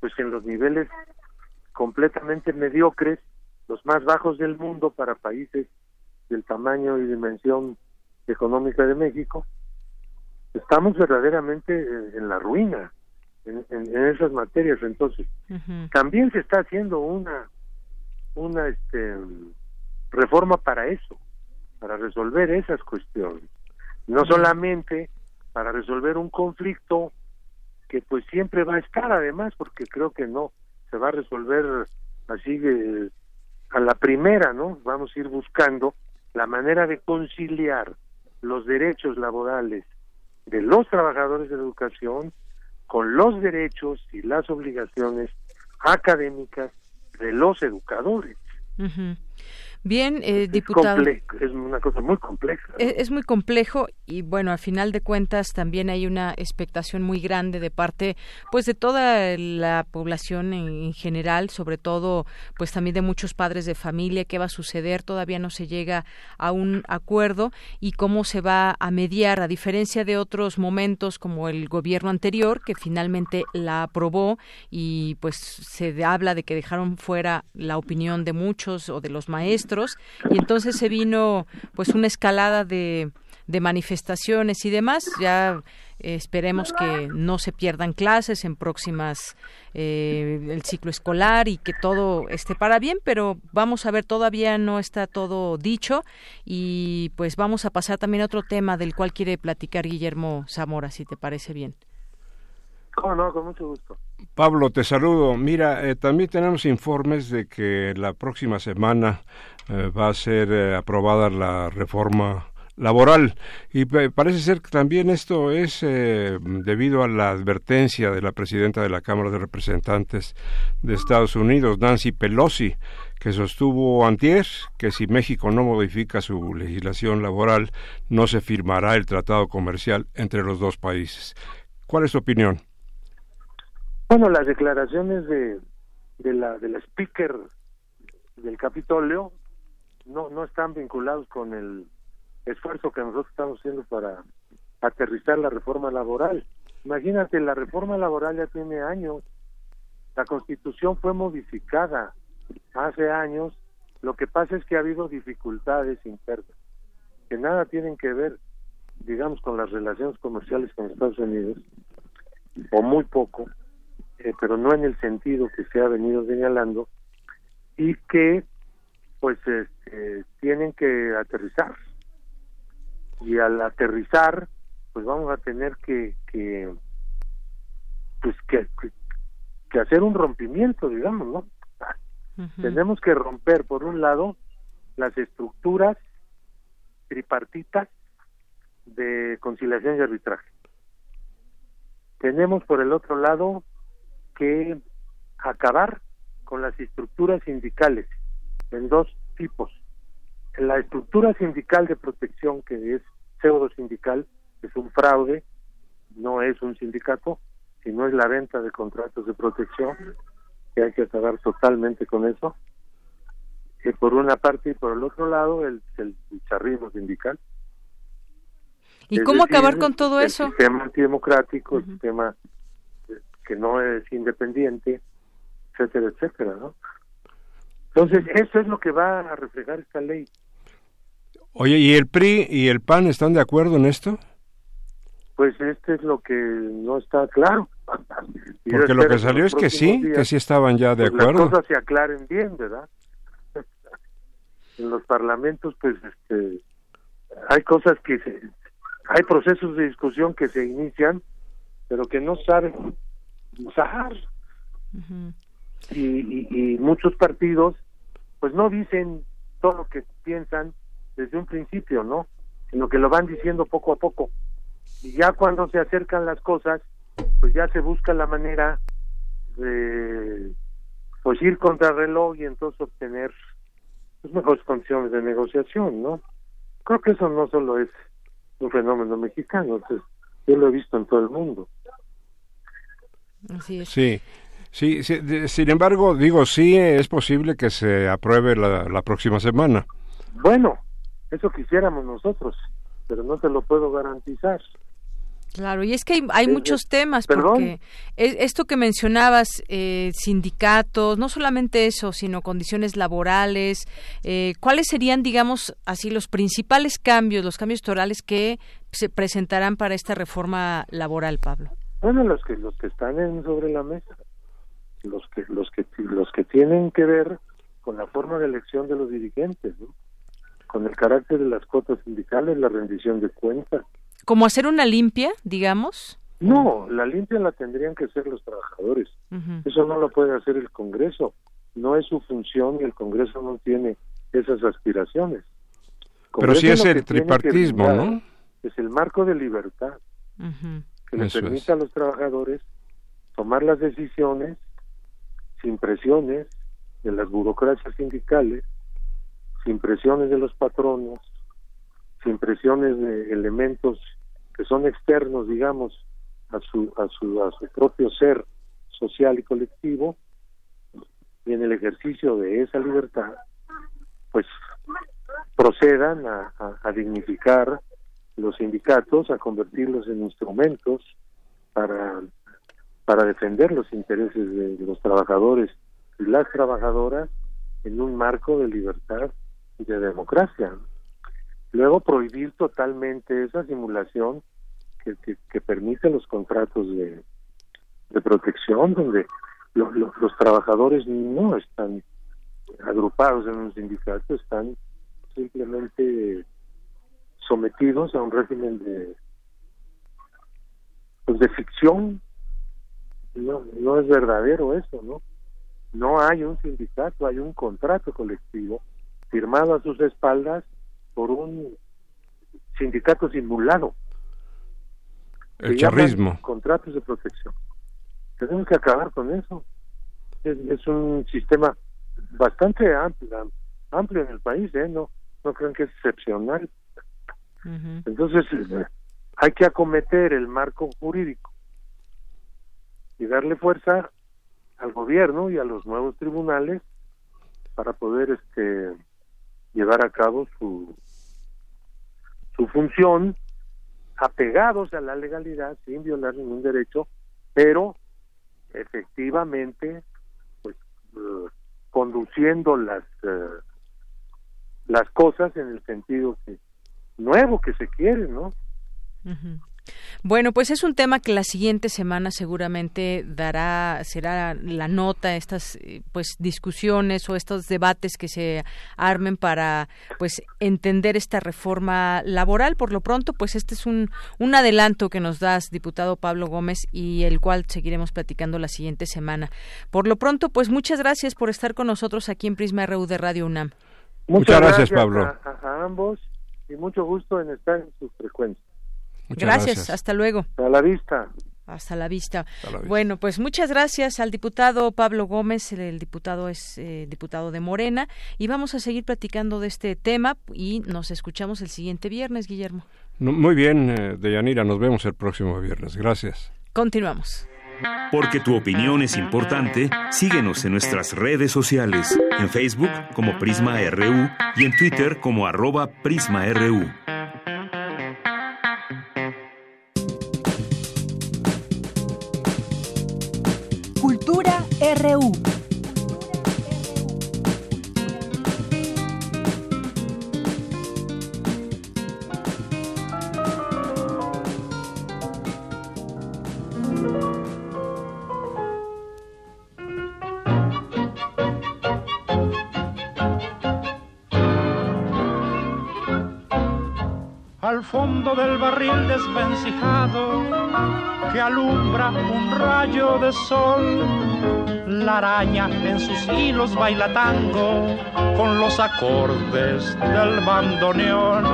pues en los niveles completamente mediocres, los más bajos del mundo para países del tamaño y dimensión económica de México. Estamos verdaderamente en la ruina en, esas materias. Entonces, también se está haciendo una una este reforma para eso, para resolver esas cuestiones no solamente para resolver un conflicto que pues siempre va a estar además porque creo que no se va a resolver así de, a la primera no vamos a ir buscando la manera de conciliar los derechos laborales de los trabajadores de la educación con los derechos y las obligaciones académicas de los educadores. Bien, eh, diputado. Es, una cosa muy compleja. Es, muy complejo y bueno, al final de cuentas también hay una expectación muy grande de parte, pues, de toda la población en, general, sobre todo, pues, también de muchos padres de familia. ¿Qué va a suceder? Todavía no se llega a un acuerdo y cómo se va a mediar, a diferencia de otros momentos como el gobierno anterior que finalmente la aprobó y pues se habla de que dejaron fuera la opinión de muchos o de los maestros y entonces se vino pues una escalada de, de manifestaciones y demás. Ya eh, esperemos que no se pierdan clases en próximas eh, el ciclo escolar y que todo esté para bien, pero vamos a ver, todavía no está todo dicho y pues vamos a pasar también a otro tema del cual quiere platicar Guillermo Zamora, si te parece bien. ¿Cómo no? Con mucho gusto. Pablo, te saludo. Mira, eh, también tenemos informes de que la próxima semana eh, va a ser eh, aprobada la reforma laboral y parece ser que también esto es debido a la advertencia de la presidenta de la Cámara de Representantes de Estados Unidos, Nancy Pelosi, que sostuvo antier que si México no modifica su legislación laboral no se firmará el tratado comercial entre los dos países. ¿Cuál es tu opinión? Bueno, las declaraciones de, de la speaker del Capitolio no no están vinculados con el esfuerzo que nosotros estamos haciendo para aterrizar la reforma laboral. Imagínate, la reforma laboral ya tiene años. La Constitución fue modificada hace años. Lo que pasa es que ha habido dificultades internas que nada tienen que ver, digamos, con las relaciones comerciales con Estados Unidos, o muy poco, eh, pero no en el sentido que se ha venido señalando, y que pues este, tienen que aterrizar. Y al aterrizar, pues vamos a tener que, que pues que, que, hacer un rompimiento, digamos, ¿no? Tenemos que romper, por un lado, las estructuras tripartitas de conciliación y arbitraje. Tenemos, por el otro lado, que acabar con las estructuras sindicales en dos tipos. La estructura sindical de protección, que es pseudo sindical, es un fraude, no es un sindicato, sino es la venta de contratos de protección, que hay que acabar totalmente con eso. Que por una parte y por el otro lado, el, el, charrismo sindical. ¿Y cómo acabar con todo eso? El sistema antidemocrático, el sistema que no es independiente, etcétera, etcétera, ¿no? Entonces, eso es lo que va a reflejar esta ley. Oye, ¿y el PRI y el PAN están de acuerdo en esto? Pues este es lo que no está claro. [LAUGHS] Porque lo que salió es que sí, que sí estaban ya de pues acuerdo. Las cosas se aclaren bien, ¿verdad? [LAUGHS] en los parlamentos, pues, este, hay cosas que se, hay procesos de discusión que se inician, pero que no saben usar. y, y, muchos partidos pues no dicen todo lo que piensan desde un principio, ¿no? Sino que lo van diciendo poco a poco. Y ya cuando se acercan las cosas, pues ya se busca la manera de pues ir contra el reloj y entonces obtener pues, mejores condiciones de negociación, ¿no? Creo que eso no solo es un fenómeno mexicano, yo lo he visto en todo el mundo. Así es. Sí. Sí, sin embargo, digo, sí es posible que se apruebe la, próxima semana. Bueno, eso quisiéramos nosotros, pero no te lo puedo garantizar. Claro, y es que hay, muchos temas, porque esto que mencionabas, eh, sindicatos, no solamente eso, sino condiciones laborales, eh, ¿cuáles serían, digamos, así los principales cambios, los cambios torales que se presentarán para esta reforma laboral, Pablo? Bueno, los que los que están en, sobre la mesa, los que los que los que tienen que ver con la forma de elección de los dirigentes, con el carácter de las cuotas sindicales, la rendición de cuentas. ¿Como hacer una limpia, digamos? No, la limpia la tendrían que hacer los trabajadores. Eso no lo puede hacer el Congreso. No es su función y el Congreso no tiene esas aspiraciones. Pero sí es el tripartismo, ¿no? Es el marco de libertad que le permita a los trabajadores tomar las decisiones sin presiones de las burocracias sindicales, sin presiones de los patronos, sin presiones de elementos que son externos, digamos, a su, a su, a su propio ser social y colectivo, y en el ejercicio de esa libertad, pues procedan a, a dignificar los sindicatos, a convertirlos en instrumentos para, para defender los intereses de los trabajadores y las trabajadoras en un marco de libertad y de democracia. Luego prohibir totalmente esa simulación que, permite los contratos de, protección, donde los trabajadores no están agrupados en un sindicato, están simplemente sometidos a un régimen de pues de ficción no, no es verdadero eso, ¿no? No hay un sindicato, hay un contrato colectivo firmado a sus espaldas por un sindicato simulado. El charrismo. Contratos de protección. Tenemos que acabar con eso. Es, un sistema bastante amplio, amplio en el país, ¿eh? No, no crean que es excepcional. Entonces, eh, hay que acometer el marco jurídico y darle fuerza al gobierno y a los nuevos tribunales para poder este llevar a cabo su su función apegados a la legalidad sin violar ningún derecho pero efectivamente pues eh, conduciendo las eh, las cosas en el sentido que nuevo que se quiere no bueno, pues es un tema que la siguiente semana seguramente dará, será la nota, estas eh, pues discusiones o estos debates que se armen para pues entender esta reforma laboral. Por lo pronto, pues este es un, un adelanto que nos das, diputado Pablo Gómez, y el cual seguiremos platicando la siguiente semana. Por lo pronto, pues muchas gracias por estar con nosotros aquí en Prisma RU de Radio UNAM. Muchas, gracias, Pablo. a ambos y mucho gusto en estar en sus frecuencias gracias. hasta luego. A la vista. Hasta la vista. Bueno, pues muchas gracias al diputado Pablo Gómez, el, diputado es eh, diputado de Morena, y vamos a seguir platicando de este tema y nos escuchamos el siguiente viernes, Guillermo. muy bien, eh, Deyanira, nos vemos el próximo viernes. Gracias. Continuamos. Porque tu opinión es importante, síguenos en nuestras redes sociales, en Facebook como Prisma RU y en Twitter como arroba PrismaRU. RU. al fondo del barril desvencijado que alumbra un rayo de sol. La araña en sus hilos baila tango con los acordes del bandoneón.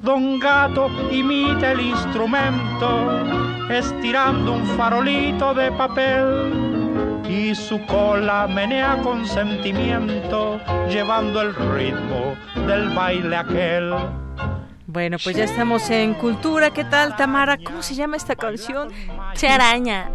Don Gato imita el instrumento estirando un farolito de papel y su cola menea con sentimiento llevando el ritmo del baile aquel. Bueno, pues ya estamos en Cultura. ¿Qué tal, Tamara? ¿Cómo se llama esta canción? Che Araña.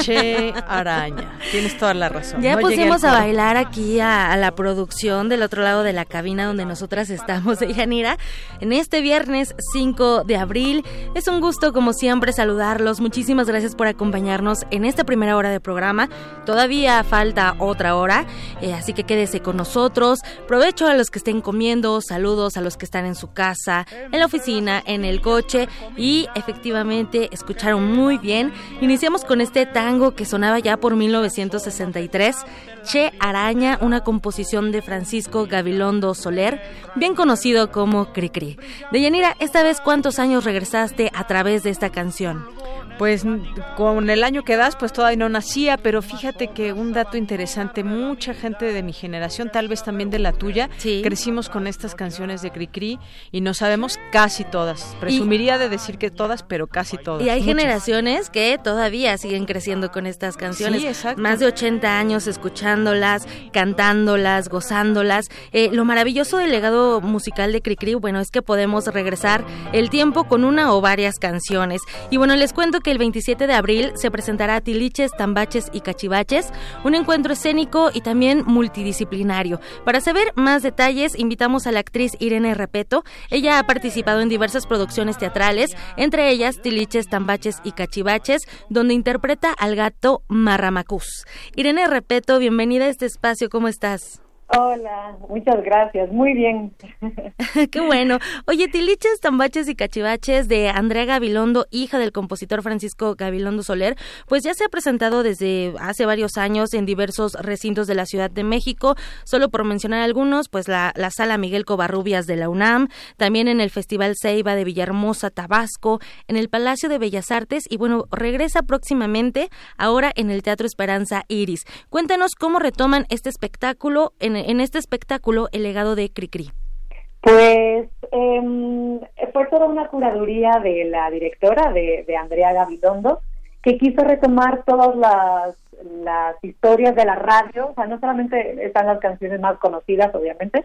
Che Araña. Tienes toda la razón. Ya pusimos a bailar aquí a, la producción del otro lado de la cabina donde nosotras estamos [LAUGHS] de Yanira. En este viernes 5 de abril. Es un gusto, como siempre, saludarlos. Muchísimas gracias por acompañarnos en esta primera hora de programa. Todavía falta otra hora, eh, así que quédese con nosotros. Provecho a los que estén comiendo. Saludos a los que están en su casa en la oficina, en el coche y efectivamente escucharon muy bien. Iniciamos con este tango que sonaba ya por 1963, Che Araña, una composición de Francisco Gabilondo Soler, bien conocido como Cricri. Deyanira, esta vez cuántos años regresaste a través de esta canción? Pues con el año que das, pues todavía no nacía, pero fíjate que un dato interesante, mucha gente de mi generación, tal vez también de la tuya, crecimos con estas canciones de Cricri y no sabemos casi todas. Presumiría de decir que todas, pero casi todas. Y hay generaciones que todavía siguen creciendo con estas canciones. Más de 80 años escuchándolas, cantándolas, gozándolas. Eh, lo maravilloso del legado musical de Cricri, bueno, es que podemos regresar el tiempo con una o varias canciones. Y bueno, les cuento que el 27 de abril se presentará Tiliches, Tambaches y Cachivaches, un encuentro escénico y también multidisciplinario. Para saber más detalles, invitamos a la actriz Irene Repeto. Ella ha participado en diversas producciones teatrales, entre ellas Tiliches, Tambaches y Cachivaches, donde interpreta al gato Marramacús. Irene Repeto, bienvenida a este espacio, ¿cómo estás? Hola, muchas gracias, muy bien. [LAUGHS] Qué bueno. Oye, Tiliches, Tambaches y Cachivaches de Andrea Gabilondo, hija del compositor Francisco Gabilondo Soler, pues ya se ha presentado desde hace varios años en diversos recintos de la Ciudad de México. Solo por mencionar algunos, pues la, la Sala Miguel Covarrubias de la UNAM, también en el Festival Ceiba de Villahermosa, Tabasco, en el Palacio de Bellas Artes y bueno, regresa próximamente ahora en el Teatro Esperanza Iris. Cuéntanos cómo retoman este espectáculo en, este espectáculo El legado de Cricri? Pues eh, fue toda una curaduría de la directora, de, Andrea Gabilondo, que quiso retomar todas las, las historias de la radio, o sea, no solamente están las canciones más conocidas, obviamente,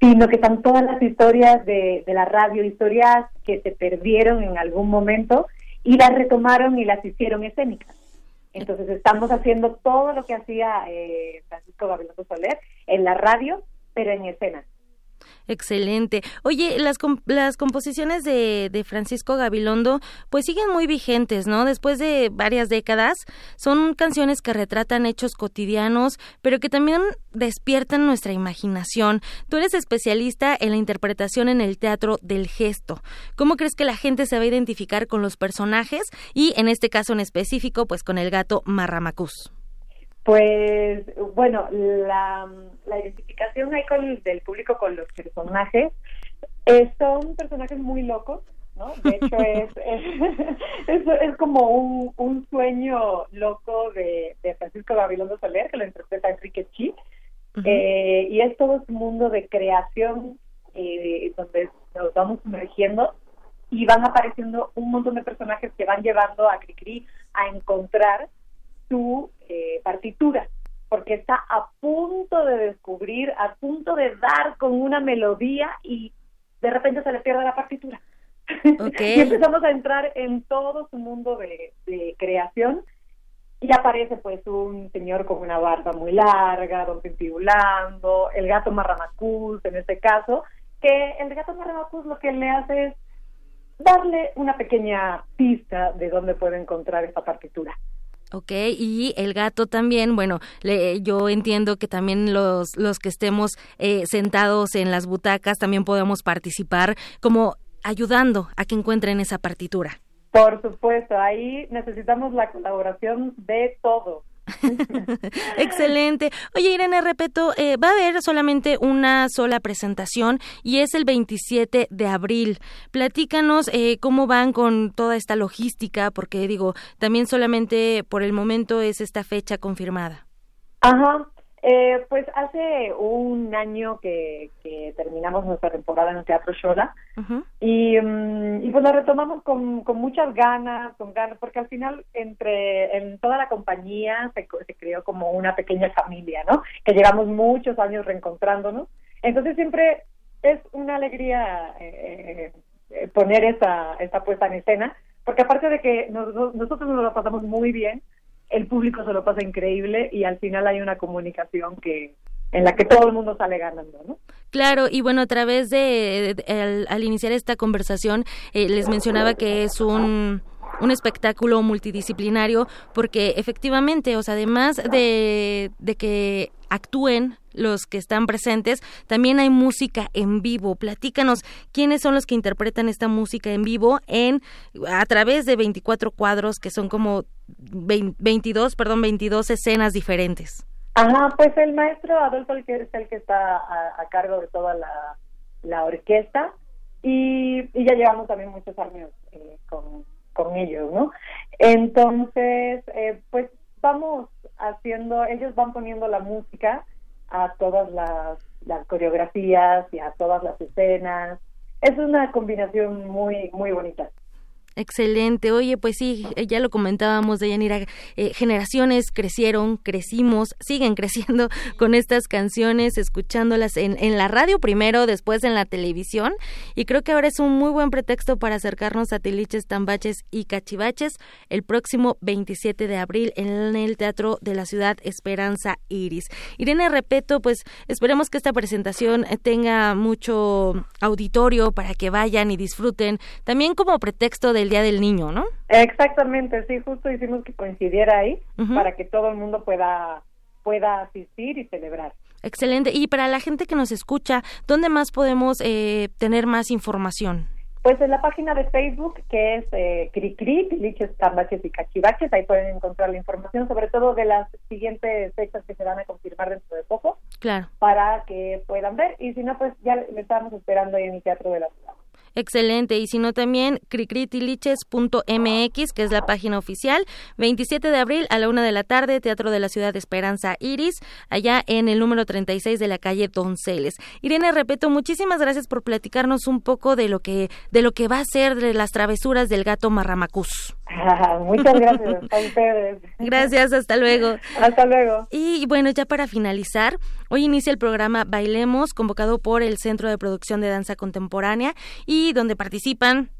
sino que están todas las historias de, de la radio, historias que se perdieron en algún momento y las retomaron y las hicieron escénicas. Entonces estamos haciendo todo lo que hacía eh, Francisco Gabilondo Soler en la radio, pero en escena. Excelente. Oye, las, las composiciones de, de, Francisco Gabilondo pues siguen muy vigentes, ¿no? Después de varias décadas, son canciones que retratan hechos cotidianos, pero que también despiertan nuestra imaginación. Tú eres especialista en la interpretación en el teatro del gesto. ¿Cómo crees que la gente se va a identificar con los personajes y en este caso en específico, pues con el gato Marramacús? Pues bueno, la, identificación ahí con, del público con los personajes eh, son personajes muy locos, ¿no? De hecho [LAUGHS] es, es, es, como un, un, sueño loco de, de Francisco Gabilondo Soler, que lo interpreta Enrique Chi, eh, y es todo un mundo de creación eh, donde nos vamos sumergiendo y van apareciendo un montón de personajes que van llevando a Cricri a encontrar su eh, partitura, porque está a punto de descubrir, a punto de dar con una melodía y de repente se le pierde la partitura. [LAUGHS] y empezamos a entrar en todo su mundo de, creación y aparece pues un señor con una barba muy larga, don Pimpibulando, el gato Marramacuz en este caso, que el gato Marramacuz lo que le hace es darle una pequeña pista de dónde puede encontrar esta partitura. Ok, y el gato también, bueno, le, yo entiendo que también los, los que estemos eh, sentados en las butacas también podemos participar como ayudando a que encuentren esa partitura. Por supuesto, ahí necesitamos la colaboración de todos. [LAUGHS] Excelente. Oye, Irene, repito, eh, va a haber solamente una sola presentación y es el 27 de abril. Platícanos eh, cómo van con toda esta logística, porque digo, también solamente por el momento es esta fecha confirmada. Ajá, eh, pues hace un año que, terminamos nuestra temporada en el Teatro Shola y, y, pues la retomamos con, con, muchas ganas, con ganas, porque al final entre en toda la compañía se, se creó como una pequeña familia, ¿no? Que llevamos muchos años reencontrándonos. Entonces siempre es una alegría eh, eh, poner esta, esta puesta en escena, porque aparte de que nosotros nos lo pasamos muy bien, el público se lo pasa increíble y al final hay una comunicación que en la que todo el mundo sale ganando, ¿no? Claro, y bueno, a través de, al, iniciar esta conversación, eh, les mencionaba que es un un espectáculo multidisciplinario porque efectivamente, o sea, además de, de que actúen los que están presentes, también hay música en vivo. Platícanos quiénes son los que interpretan esta música en vivo en a través de 24 cuadros que son como 22, perdón, 22 escenas diferentes. Ajá, pues el maestro Adolfo el es el que está a, cargo de toda la, la orquesta y, ya llevamos también muchos años eh, con, con ellos, ¿no? Entonces, eh, pues vamos haciendo, ellos van poniendo la música a todas las, las coreografías y a todas las escenas. Es una combinación muy, muy bonita. Excelente. Oye, pues sí, eh, ya lo comentábamos, Deyanira, eh, generaciones crecieron, crecimos, [LAUGHS] siguen creciendo con estas canciones, escuchándolas en, en la radio primero, después en la televisión, y creo que ahora es un muy buen pretexto para acercarnos a Tiliches, Tambaches y Cachivaches el próximo 27 de abril en el Teatro de la Ciudad Esperanza Iris. Irene Repeto, pues esperemos que esta presentación tenga mucho auditorio para que vayan y disfruten, también como pretexto de el Día del Niño, ¿no? Exactamente, sí, justo hicimos que coincidiera ahí para que todo el mundo pueda pueda asistir y celebrar. Excelente. Y para la gente que nos escucha, ¿dónde más podemos eh, tener más información? Pues en la página de Facebook, que es eh, Cricri, Piliches, Tambaches y Cachivaches, ahí pueden encontrar la información, sobre todo de las siguientes fechas que se van a confirmar dentro de poco. Claro. Para que puedan ver, y si no, pues ya le estamos esperando ahí en el Teatro de la Ciudad. Excelente. Y si no, también cricritiliches.mx, que es la página oficial. 27 de abril a la una de la tarde, Teatro de la Ciudad de Esperanza Iris, allá en el número 36 de la calle Donceles. Irene, repito, muchísimas gracias por platicarnos un poco de lo que, de lo que va a ser de las travesuras del gato Marramacús. [LAUGHS] Muchas gracias [LAUGHS] a ustedes. Gracias, hasta luego. Hasta luego. Y bueno, ya para finalizar, hoy inicia el programa Bailemos, convocado por el Centro de Producción de Danza Contemporánea y donde participan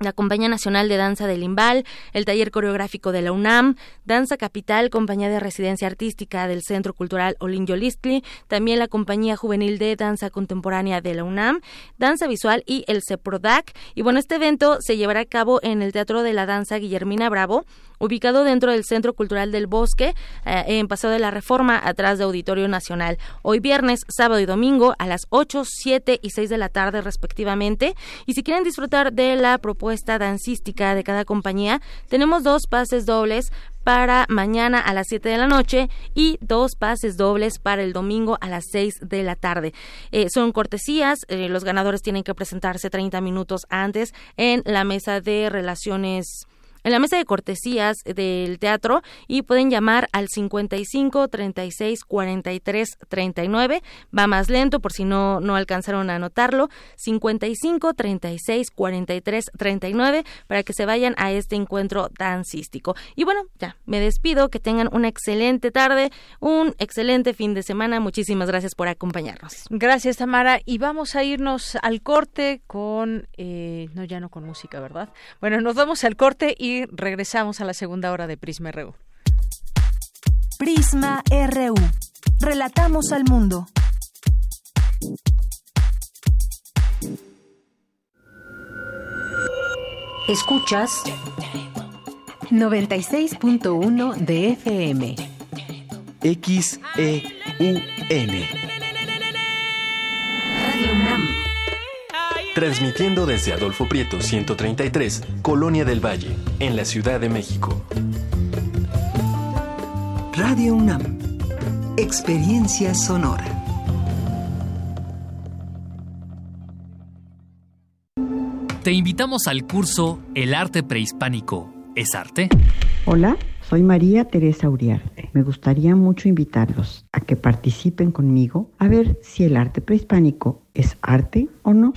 la Compañía Nacional de Danza del Imbal, el Taller Coreográfico de la UNAM, Danza Capital, Compañía de Residencia Artística del Centro Cultural Olin Yolistli, también la Compañía Juvenil de Danza Contemporánea de la UNAM, Danza Visual y el CEPRODAC. Y bueno, este evento se llevará a cabo en el Teatro de la Danza Guillermina Bravo, ubicado dentro del Centro Cultural del Bosque, eh, en Paseo de la Reforma, atrás de Auditorio Nacional. Hoy viernes, sábado y domingo a las 8, 7 y 6 de la tarde respectivamente. Y si quieren disfrutar de la propuesta dancística de cada compañía, tenemos dos pases dobles para mañana a las 7 de la noche y dos pases dobles para el domingo a las 6 de la tarde. Eh, son cortesías, eh, los ganadores tienen que presentarse 30 minutos antes en la mesa de relaciones en la mesa de cortesías del teatro y pueden llamar al 55 36 43 39. Va más lento por si no, no alcanzaron a anotarlo. 55 36 43 39 para que se vayan a este encuentro dancístico. Y bueno, ya me despido. Que tengan una excelente tarde, un excelente fin de semana. Muchísimas gracias por acompañarnos. Gracias, Tamara. Y vamos a irnos al corte con. Eh, no, ya no con música, ¿verdad? Bueno, nos vamos al corte y regresamos a la segunda hora de Prisma RU. Prisma RU. Relatamos al mundo. Escuchas 96.1 de FM. XEUN. Radio Transmitiendo desde Adolfo Prieto 133, Colonia del Valle, en la Ciudad de México. Radio UNAM. Experiencia sonora. Te invitamos al curso El arte prehispánico. ¿Es arte? Hola, soy María Teresa Uriarte. Me gustaría mucho invitarlos a que participen conmigo a ver si el arte prehispánico es arte o no.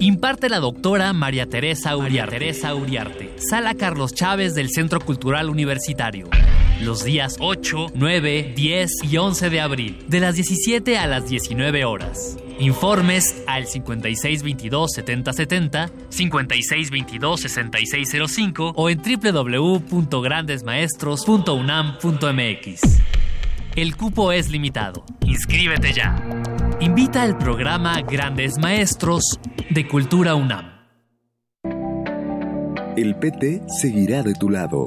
Imparte la doctora María Teresa Uriarte. Teresa Uriarte. Sala Carlos Chávez del Centro Cultural Universitario. Los días 8, 9, 10 y 11 de abril, de las 17 a las 19 horas. Informes al 5622-7070, 5622-6605 o en www.grandesmaestros.unam.mx. El cupo es limitado. Inscríbete ya. Invita al programa Grandes Maestros de Cultura UNAM. El PT seguirá de tu lado.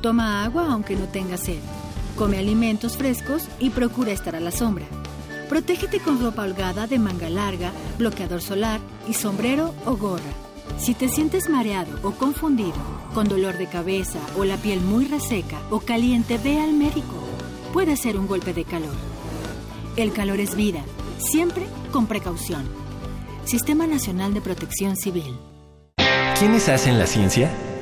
Toma agua aunque no tengas sed. Come alimentos frescos y procura estar a la sombra. Protégete con ropa holgada de manga larga, bloqueador solar y sombrero o gorra. Si te sientes mareado o confundido, con dolor de cabeza o la piel muy reseca o caliente, ve al médico. Puede ser un golpe de calor. El calor es vida, siempre con precaución. Sistema Nacional de Protección Civil. ¿Quiénes hacen la ciencia?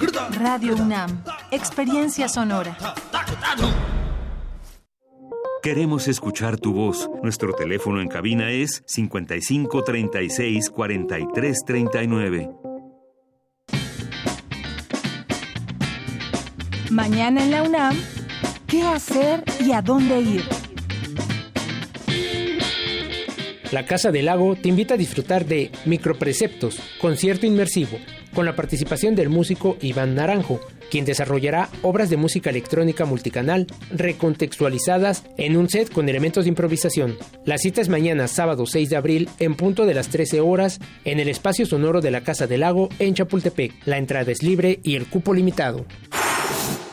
Radio UNAM. Experiencia sonora. Queremos escuchar tu voz. Nuestro teléfono en cabina es 55 36 43 39. Mañana en la UNAM, ¿qué hacer y a dónde ir? La Casa del Lago te invita a disfrutar de Micropreceptos, concierto inmersivo, con la participación del músico Iván Naranjo, quien desarrollará obras de música electrónica multicanal recontextualizadas en un set con elementos de improvisación. La cita es mañana, sábado 6 de abril, en punto de las 13 horas, en el espacio sonoro de la Casa del Lago en Chapultepec. La entrada es libre y el cupo limitado.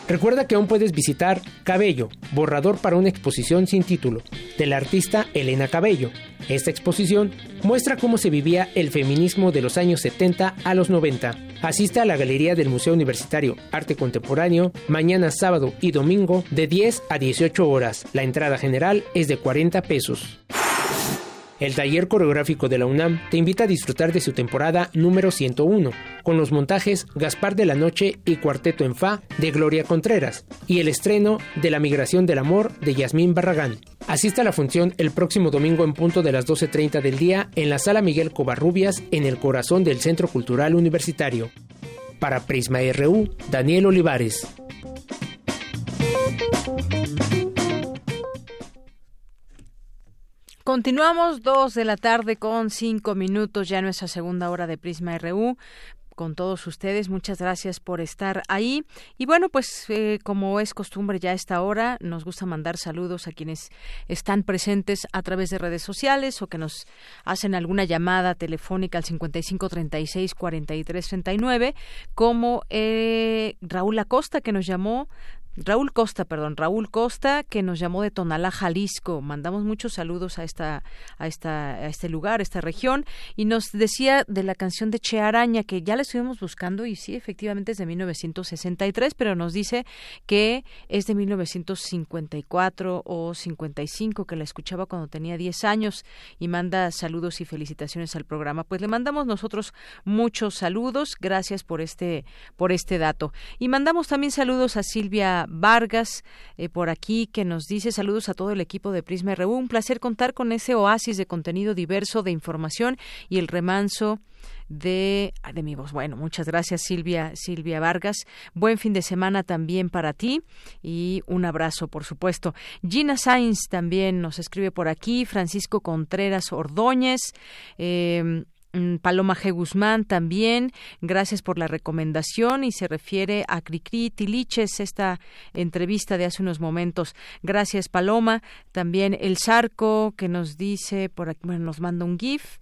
Recuerda que aún puedes visitar Cabello, borrador para una exposición sin título, de la artista Elena Cabello. Esta exposición muestra cómo se vivía el feminismo de los años 70 a los 90. Asista a la Galería del Museo Universitario Arte Contemporáneo mañana sábado y domingo de 10 a 18 horas. La entrada general es de 40 pesos. El taller coreográfico de la UNAM te invita a disfrutar de su temporada número 101, con los montajes Gaspar de la Noche y Cuarteto en Fa de Gloria Contreras, y el estreno de La Migración del Amor de Yasmín Barragán. Asista a la función el próximo domingo en punto de las 12.30 del día en la Sala Miguel Covarrubias, en el corazón del Centro Cultural Universitario. Para Prisma RU, Daniel Olivares. Continuamos dos de la tarde con cinco minutos ya nuestra segunda hora de Prisma RU con todos ustedes. Muchas gracias por estar ahí. Y bueno, pues eh, como es costumbre ya a esta hora, nos gusta mandar saludos a quienes están presentes a través de redes sociales o que nos hacen alguna llamada telefónica al 5536-4339, como eh, Raúl Acosta que nos llamó Raúl Costa, perdón, Raúl Costa, que nos llamó de Tonalá, Jalisco. Mandamos muchos saludos a esta, a esta, a este lugar, a esta región, y nos decía de la canción de Che Araña, que ya la estuvimos buscando, y sí, efectivamente es de 1963, pero nos dice que es de 1954 o 55, que la escuchaba cuando tenía 10 años, y manda saludos y felicitaciones al programa. Pues le mandamos nosotros muchos saludos, gracias por este, por este dato. Y mandamos también saludos a Silvia Vargas eh, por aquí que nos dice saludos a todo el equipo de Prisma RU. Un placer contar con ese oasis de contenido diverso de información y el remanso de, ah, de mi voz. Bueno, muchas gracias Silvia, Silvia Vargas. Buen fin de semana también para ti y un abrazo, por supuesto. Gina Sainz también nos escribe por aquí, Francisco Contreras Ordóñez. Eh, Paloma G. Guzmán también, gracias por la recomendación y se refiere a Cricri Tiliches, esta entrevista de hace unos momentos. Gracias Paloma. También El Zarco que nos dice, por aquí, bueno, nos manda un GIF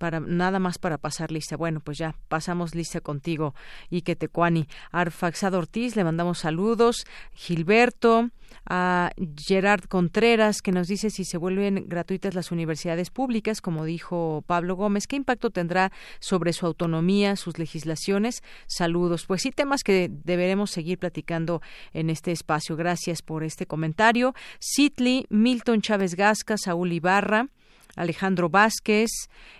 para nada más para pasar lista. Bueno, pues ya pasamos lista contigo, Ike Tecuani. Arfaxado Ortiz, le mandamos saludos. Gilberto, a Gerard Contreras, que nos dice si se vuelven gratuitas las universidades públicas, como dijo Pablo Gómez, ¿qué impacto tendrá sobre su autonomía, sus legislaciones? Saludos. Pues sí, temas que deberemos seguir platicando en este espacio. Gracias por este comentario. Sitli, Milton Chávez Gasca, Saúl Ibarra, Alejandro Vázquez,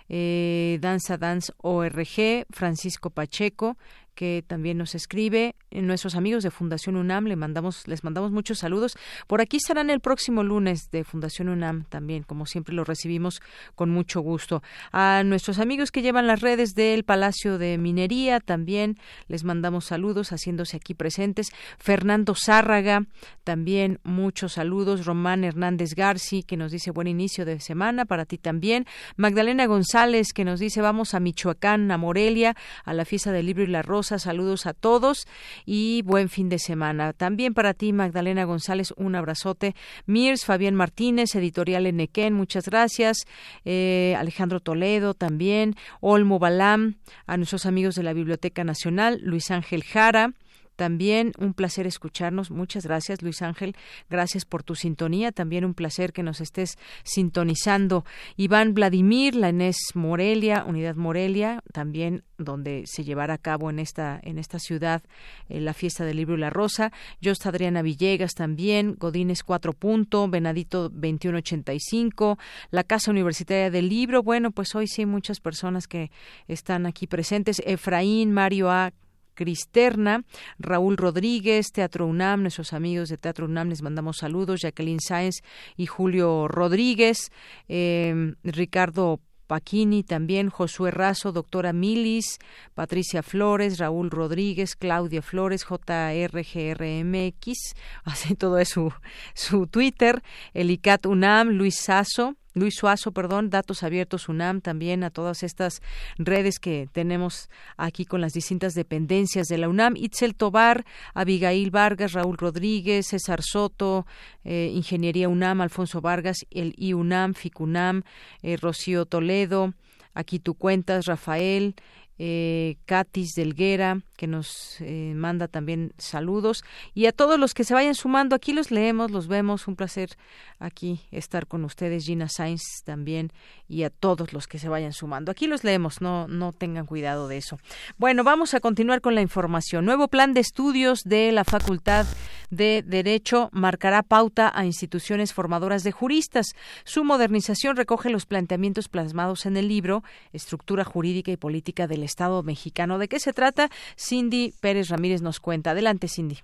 eh, Danza Dance ORG, Francisco Pacheco, que también nos escribe. Nuestros amigos de Fundación UNAM le mandamos, les mandamos muchos saludos. Por aquí estarán el próximo lunes de Fundación UNAM también, como siempre lo recibimos con mucho gusto. A nuestros amigos que llevan las redes del Palacio de Minería también les mandamos saludos, haciéndose aquí presentes. Fernando Zárraga, también muchos saludos. Román Hernández Garci, que nos dice buen inicio de semana, para ti también. Magdalena González, que nos dice vamos a Michoacán, a Morelia, a la fiesta del libro y la rosa. Saludos a todos y buen fin de semana. También para ti, Magdalena González, un abrazote. Mirs, Fabián Martínez, editorial Enequén, muchas gracias. Eh, Alejandro Toledo también. Olmo Balam, a nuestros amigos de la Biblioteca Nacional, Luis Ángel Jara. También un placer escucharnos. Muchas gracias, Luis Ángel. Gracias por tu sintonía. También un placer que nos estés sintonizando. Iván Vladimir, la Inés Morelia, Unidad Morelia, también donde se llevará a cabo en esta, en esta ciudad eh, la fiesta del libro y la rosa. Jost Adriana Villegas también, Godínez 4 punto, Venadito 2185, la Casa Universitaria del Libro. Bueno, pues hoy sí muchas personas que están aquí presentes. Efraín, Mario A. Cristerna, Raúl Rodríguez, Teatro UNAM, nuestros amigos de Teatro UNAM les mandamos saludos, Jacqueline Sáenz y Julio Rodríguez, eh, Ricardo Paquini también, Josué Razo, doctora Milis, Patricia Flores, Raúl Rodríguez, Claudia Flores, JRGRMX, [LAUGHS] así todo es su, su Twitter, Elicat UNAM, Luis Sazo, Luis Suazo, perdón, Datos Abiertos UNAM, también a todas estas redes que tenemos aquí con las distintas dependencias de la UNAM, Itzel Tobar, Abigail Vargas, Raúl Rodríguez, César Soto, eh, Ingeniería UNAM, Alfonso Vargas, el IUNAM, FICUNAM, eh, Rocío Toledo, aquí tú cuentas, Rafael, eh, Katis Delguera, que nos eh, manda también saludos, y a todos los que se vayan sumando, aquí los leemos, los vemos, un placer aquí estar con ustedes, Gina Sainz también, y a todos los que se vayan sumando. Aquí los leemos, no, no tengan cuidado de eso. Bueno, vamos a continuar con la información. Nuevo plan de estudios de la Facultad de Derecho marcará pauta a instituciones formadoras de juristas. Su modernización recoge los planteamientos plasmados en el libro Estructura Jurídica y Política del Estado mexicano. ¿De qué se trata? Cindy Pérez Ramírez nos cuenta. Adelante, Cindy.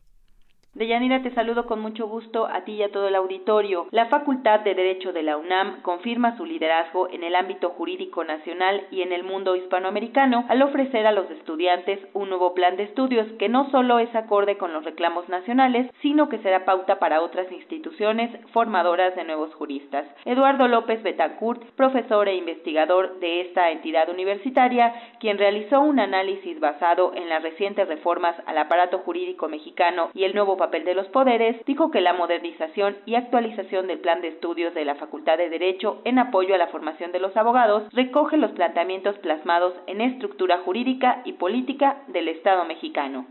Deyanira, te saludo con mucho gusto a ti y a todo el auditorio. La Facultad de Derecho de la UNAM confirma su liderazgo en el ámbito jurídico nacional y en el mundo hispanoamericano al ofrecer a los estudiantes un nuevo plan de estudios que no solo es acorde con los reclamos nacionales, sino que será pauta para otras instituciones formadoras de nuevos juristas. Eduardo López Betancourt, profesor e investigador de esta entidad universitaria, quien realizó un análisis basado en las recientes reformas al aparato jurídico mexicano y el nuevo papel de los poderes, dijo que la modernización y actualización del plan de estudios de la Facultad de Derecho en apoyo a la formación de los abogados recoge los planteamientos plasmados en estructura jurídica y política del Estado mexicano.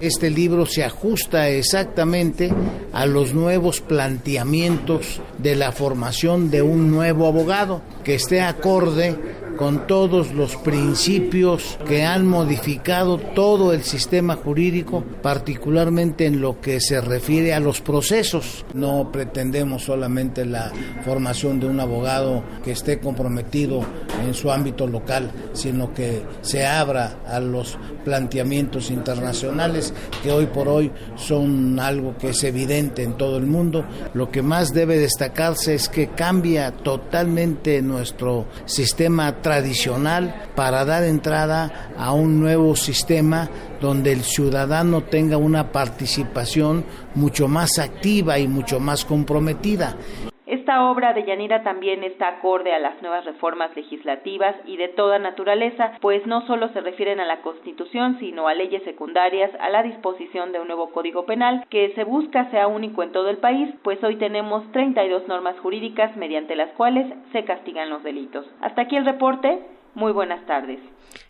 Este libro se ajusta exactamente a los nuevos planteamientos de la formación de un nuevo abogado que esté acorde con todos los principios que han modificado todo el sistema jurídico, particularmente en lo que se refiere a los procesos. No pretendemos solamente la formación de un abogado que esté comprometido en su ámbito local, sino que se abra a los planteamientos internacionales que hoy por hoy son algo que es evidente en todo el mundo. Lo que más debe destacarse es que cambia totalmente nuestro sistema tradicional para dar entrada a un nuevo sistema donde el ciudadano tenga una participación mucho más activa y mucho más comprometida. Esta obra de Yanira también está acorde a las nuevas reformas legislativas y de toda naturaleza, pues no solo se refieren a la Constitución, sino a leyes secundarias, a la disposición de un nuevo Código Penal que se busca sea único en todo el país, pues hoy tenemos 32 normas jurídicas mediante las cuales se castigan los delitos. Hasta aquí el reporte. Muy buenas tardes.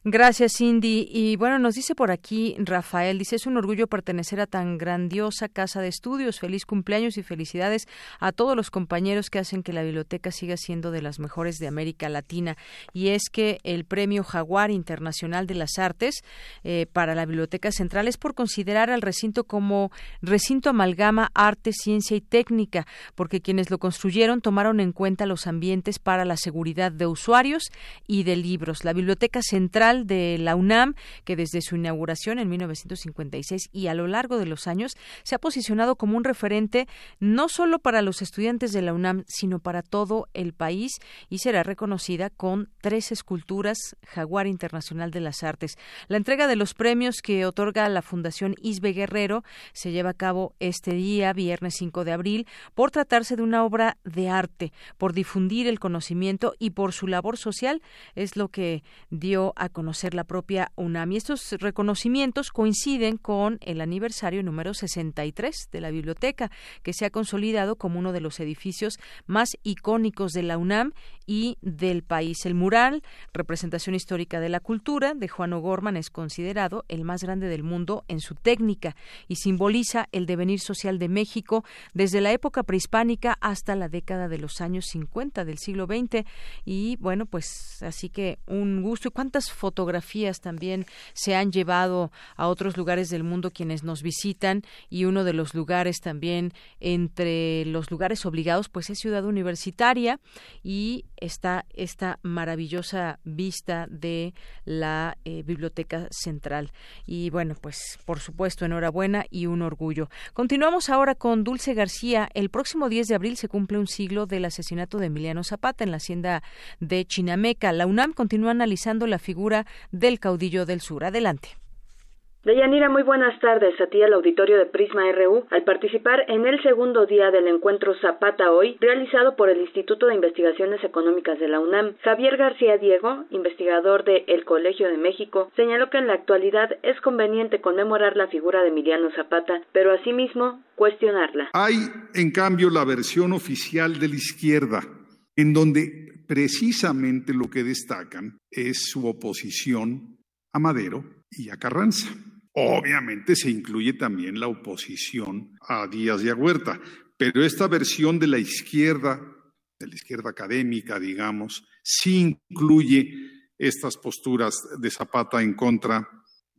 Gracias, Cindy. Y bueno, nos dice por aquí Rafael, dice, es un orgullo pertenecer a tan grandiosa casa de estudios. Feliz cumpleaños y felicidades a todos los compañeros que hacen que la biblioteca siga siendo de las mejores de América Latina. Y es que el Premio Jaguar Internacional de las Artes eh, para la Biblioteca Central es por considerar al recinto como recinto amalgama arte, ciencia y técnica, porque quienes lo construyeron tomaron en cuenta los ambientes para la seguridad de usuarios y de libros. La Biblioteca Central Cultural de la UNAM, que desde su inauguración en 1956 y a lo largo de los años se ha posicionado como un referente no solo para los estudiantes de la UNAM, sino para todo el país y será reconocida con tres esculturas Jaguar Internacional de las Artes. La entrega de los premios que otorga la Fundación Isbe Guerrero se lleva a cabo este día, viernes 5 de abril, por tratarse de una obra de arte, por difundir el conocimiento y por su labor social, es lo que dio a conocer la propia UNAM. Y estos reconocimientos coinciden con el aniversario número 63 de la biblioteca, que se ha consolidado como uno de los edificios más icónicos de la UNAM y del país. El mural, representación histórica de la cultura, de Juan O'Gorman, es considerado el más grande del mundo en su técnica y simboliza el devenir social de México desde la época prehispánica hasta la década de los años 50 del siglo XX. Y bueno, pues así que un gusto. ¿Y cuántas fotografías también se han llevado a otros lugares del mundo quienes nos visitan? Y uno de los lugares también entre los lugares obligados, pues es Ciudad Universitaria y está esta maravillosa vista de la eh, Biblioteca Central. Y bueno, pues por supuesto, enhorabuena y un orgullo. Continuamos ahora con Dulce García. El próximo 10 de abril se cumple un siglo del asesinato de Emiliano Zapata en la hacienda de Chinameca. La UNAM continúa analizando la figura del caudillo del sur. Adelante. Deyanira, muy buenas tardes a ti al auditorio de Prisma RU al participar en el segundo día del encuentro Zapata Hoy, realizado por el Instituto de Investigaciones Económicas de la UNAM. Javier García Diego, investigador de El Colegio de México, señaló que en la actualidad es conveniente conmemorar la figura de Emiliano Zapata, pero asimismo cuestionarla. Hay, en cambio, la versión oficial de la izquierda, en donde precisamente lo que destacan es su oposición a Madero y a Carranza. Obviamente se incluye también la oposición a Díaz a Huerta, pero esta versión de la izquierda, de la izquierda académica, digamos, sí incluye estas posturas de Zapata en contra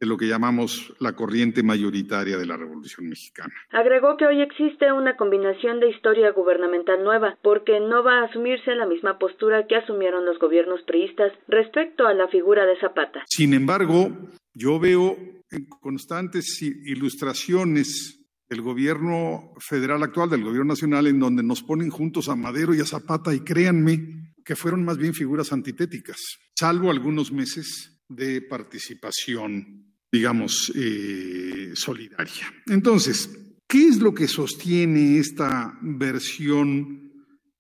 de lo que llamamos la corriente mayoritaria de la Revolución Mexicana. Agregó que hoy existe una combinación de historia gubernamental nueva, porque no va a asumirse la misma postura que asumieron los gobiernos priistas respecto a la figura de Zapata. Sin embargo, yo veo en constantes ilustraciones del gobierno federal actual, del gobierno nacional, en donde nos ponen juntos a Madero y a Zapata, y créanme que fueron más bien figuras antitéticas, salvo algunos meses de participación digamos, eh, solidaria. Entonces, ¿qué es lo que sostiene esta versión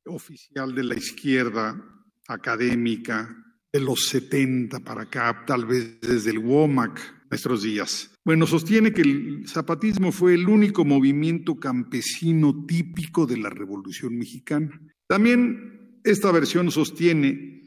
oficial de la izquierda académica de los 70 para acá, tal vez desde el WOMAC, nuestros días? Bueno, sostiene que el zapatismo fue el único movimiento campesino típico de la Revolución Mexicana. También esta versión sostiene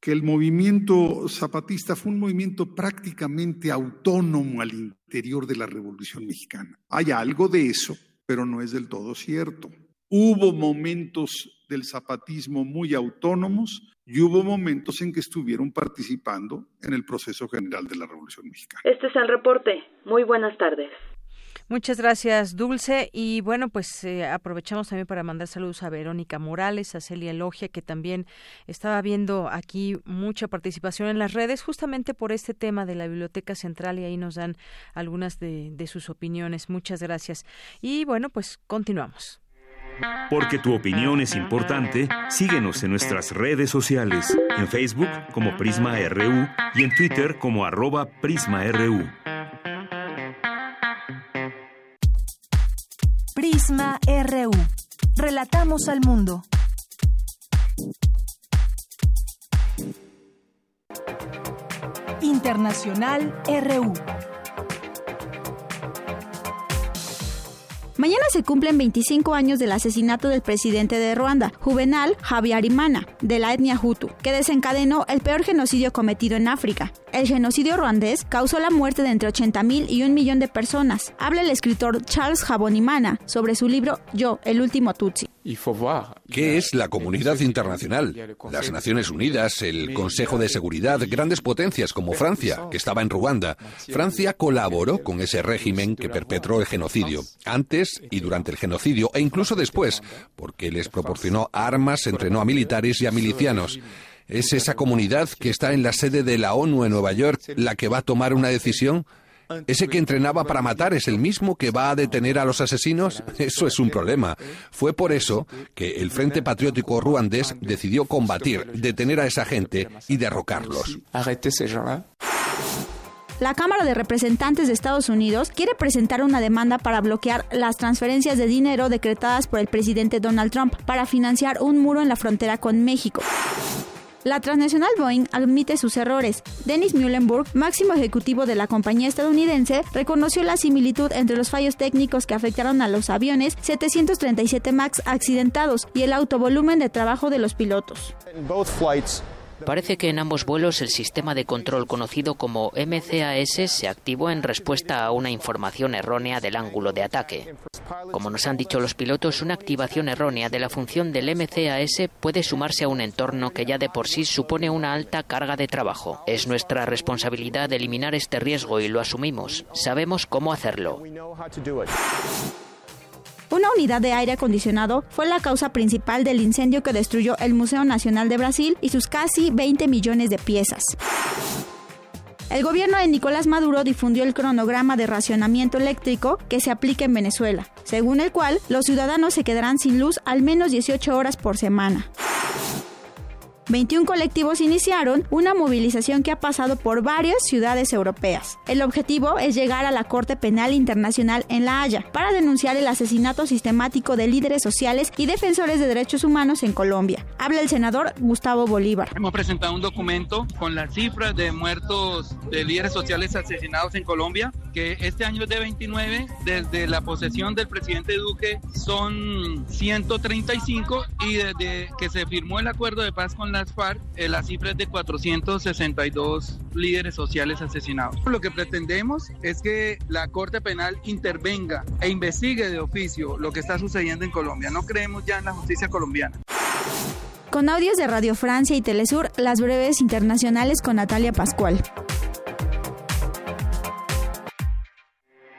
que el movimiento zapatista fue un movimiento prácticamente autónomo al interior de la Revolución Mexicana. Hay algo de eso, pero no es del todo cierto. Hubo momentos del zapatismo muy autónomos y hubo momentos en que estuvieron participando en el proceso general de la Revolución Mexicana. Este es el reporte. Muy buenas tardes. Muchas gracias, Dulce. Y bueno, pues eh, aprovechamos también para mandar saludos a Verónica Morales, a Celia Logia, que también estaba viendo aquí mucha participación en las redes, justamente por este tema de la Biblioteca Central, y ahí nos dan algunas de, sus opiniones. Muchas gracias. Y bueno, pues continuamos. Porque tu opinión es importante, síguenos en nuestras redes sociales, en Facebook como Prisma RU y en Twitter como arroba PrismaRU. Prisma. Relatamos al mundo. Internacional RU. Mañana se cumplen 25 años del asesinato del presidente de Ruanda, Juvenal Habyarimana, de la etnia Hutu, que desencadenó el peor genocidio cometido en África. El genocidio ruandés causó la muerte de entre 80.000 y un millón de personas. Habla el escritor Charles Jabonimana sobre su libro Yo, el último Tutsi. ¿Qué es la comunidad internacional? Las Naciones Unidas, el Consejo de Seguridad, grandes potencias como Francia, que estaba en Ruanda. Francia colaboró con ese régimen que perpetró el genocidio, antes y durante el genocidio, e incluso después, porque les proporcionó armas, entrenó a militares y a milicianos. ¿Es esa comunidad que está en la sede de la ONU en Nueva York la que va a tomar una decisión? ¿Ese que entrenaba para matar es el mismo que va a detener a los asesinos? Eso es un problema. Fue por eso que el Frente Patriótico ruandés decidió combatir, detener a esa gente y derrocarlos. La Cámara de Representantes de Estados Unidos quiere presentar una demanda para bloquear las transferencias de dinero decretadas por el presidente Donald Trump para financiar un muro en la frontera con México. La transnacional Boeing admite sus errores. Dennis Muhlenberg, máximo ejecutivo de la compañía estadounidense, reconoció la similitud entre los fallos técnicos que afectaron a los aviones 737 MAX accidentados y el autovolumen de trabajo de los pilotos. Parece que en ambos vuelos el sistema de control conocido como MCAS se activó en respuesta a una información errónea del ángulo de ataque. Como nos han dicho los pilotos, una activación errónea de la función del MCAS puede sumarse a un entorno que ya de por sí supone una alta carga de trabajo. Es nuestra responsabilidad eliminar este riesgo y lo asumimos. Sabemos cómo hacerlo. Una unidad de aire acondicionado fue la causa principal del incendio que destruyó el Museo Nacional de Brasil y sus casi 20 millones de piezas. El gobierno de Nicolás Maduro difundió el cronograma de racionamiento eléctrico que se aplica en Venezuela, según el cual los ciudadanos se quedarán sin luz al menos 18 horas por semana. 21 colectivos iniciaron una movilización que ha pasado por varias ciudades europeas. El objetivo es llegar a la Corte Penal Internacional en La Haya para denunciar el asesinato sistemático de líderes sociales y defensores de derechos humanos en Colombia. Habla el senador Gustavo Bolívar. Hemos presentado un documento con las cifras de muertos de líderes sociales asesinados en Colombia, que este año es de 29, desde la posesión del presidente Duque son 135 y desde que se firmó el acuerdo de paz con la las FARC, eh, la cifra es de 462 líderes sociales asesinados. Lo que pretendemos es que la Corte Penal intervenga e investigue de oficio lo que está sucediendo en Colombia. No creemos ya en la justicia colombiana. Con audios de Radio Francia y Telesur, las breves internacionales con Natalia Pascual.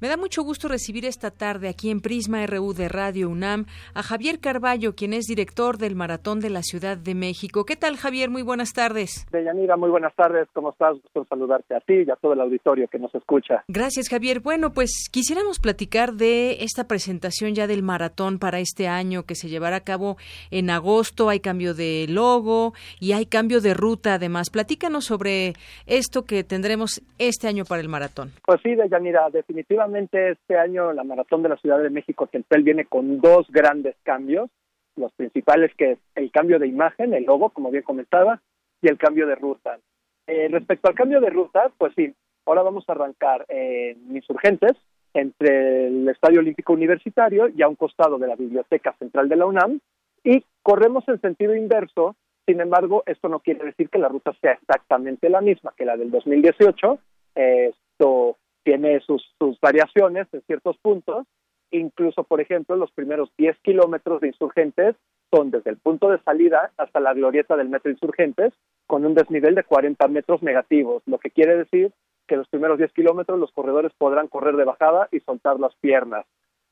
Me da mucho gusto recibir esta tarde aquí en Prisma RU de Radio UNAM a Javier Carballo, quien es director del Maratón de la Ciudad de México. ¿Qué tal, Javier? Muy buenas tardes. Deyanira, muy buenas tardes. ¿Cómo estás? Gusto saludarte a ti y a todo el auditorio que nos escucha. Gracias, Javier. Bueno, pues quisiéramos platicar de esta presentación ya del maratón para este año que se llevará a cabo en agosto. Hay cambio de logo y hay cambio de ruta además. Platícanos sobre esto que tendremos este año para el maratón. Pues sí, Deyanira, definitivamente este año la Maratón de la Ciudad de México Tempel viene con dos grandes cambios, los principales que es el cambio de imagen, el logo, como bien comentaba, y el cambio de ruta. Eh, respecto al cambio de ruta, pues sí, ahora vamos a arrancar en Insurgentes, entre el Estadio Olímpico Universitario y a un costado de la Biblioteca Central de la UNAM, y corremos en sentido inverso, sin embargo, esto no quiere decir que la ruta sea exactamente la misma que la del 2018, esto tiene sus, sus variaciones en ciertos puntos, incluso, por ejemplo, los primeros 10 kilómetros de insurgentes son desde el punto de salida hasta la glorieta del metro insurgentes, con un desnivel de 40 metros negativos, lo que quiere decir que los primeros 10 kilómetros los corredores podrán correr de bajada y soltar las piernas.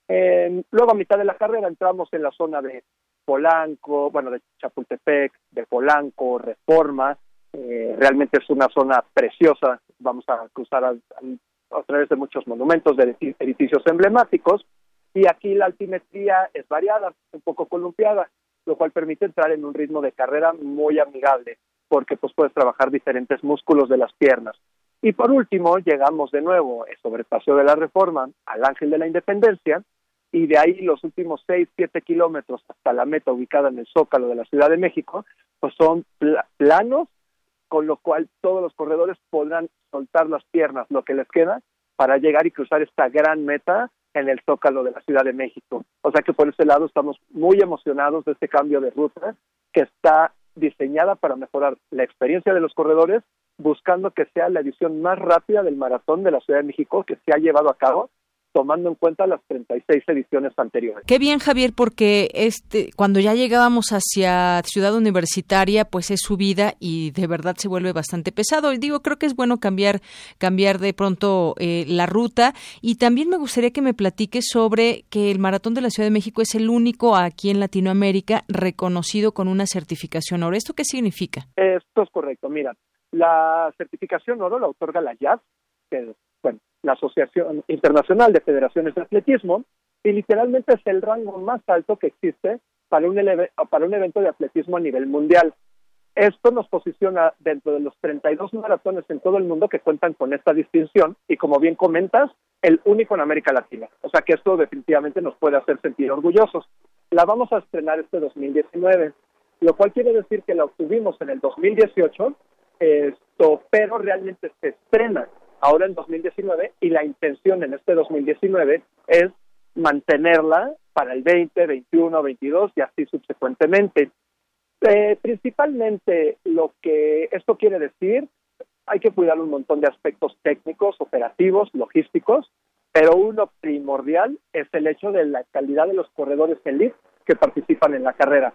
luego, a mitad de la carrera, entramos en la zona de Polanco, bueno, de Chapultepec, de Polanco, Reforma. Eh, realmente es una zona preciosa. Vamos a cruzar al a través de muchos monumentos, de edificios emblemáticos, y aquí la altimetría es variada, un poco columpiada, lo cual permite entrar en un ritmo de carrera muy amigable, porque pues puedes trabajar diferentes músculos de las piernas. Y por último, llegamos de nuevo sobre el Paseo de la Reforma al Ángel de la Independencia, y de ahí los últimos seis, siete kilómetros hasta la meta ubicada en el Zócalo de la Ciudad de México, pues son planos con lo cual todos los corredores podrán soltar las piernas, lo que les queda, para llegar y cruzar esta gran meta en el Zócalo de la Ciudad de México. O sea que por ese lado estamos muy emocionados de este cambio de ruta que está diseñada para mejorar la experiencia de los corredores, buscando que sea la edición más rápida del maratón de la Ciudad de México que se ha llevado a cabo tomando en cuenta las 36 ediciones anteriores. Qué bien, Javier, porque este cuando ya llegábamos hacia Ciudad Universitaria, pues es subida y de verdad se vuelve bastante pesado. Y digo, creo que es bueno cambiar cambiar de pronto eh, la ruta y también me gustaría que me platiques sobre que el Maratón de la Ciudad de México es el único aquí en Latinoamérica reconocido con una certificación oro. ¿Esto qué significa? Esto es correcto. Mira, la certificación oro la otorga la IAF, que es bueno, la Asociación Internacional de Federaciones de Atletismo, y literalmente es el rango más alto que existe para un, para un evento de atletismo a nivel mundial. Esto nos posiciona dentro de los 32 maratones en todo el mundo que cuentan con esta distinción y, como bien comentas, el único en América Latina. O sea que esto definitivamente nos puede hacer sentir orgullosos. La vamos a estrenar este 2019, lo cual quiere decir que la obtuvimos en el 2018, esto, pero realmente se estrena ahora en 2019 y la intención en este 2019 es mantenerla para el 20, 21, 22 y así subsecuentemente. Eh, principalmente lo que esto quiere decir, hay que cuidar un montón de aspectos técnicos, operativos, logísticos, pero uno primordial es el hecho de la calidad de los corredores elite que participan en la carrera.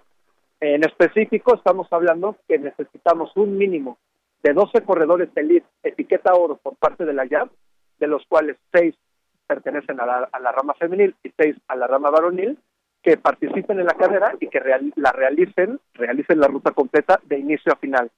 En específico, estamos hablando que necesitamos un mínimo de 12 corredores elite etiqueta oro por parte de la YAP, de los cuales 6 pertenecen a la, rama femenil y 6 a la rama varonil, que participen en la carrera y que la realicen, realicen la ruta completa de inicio a final.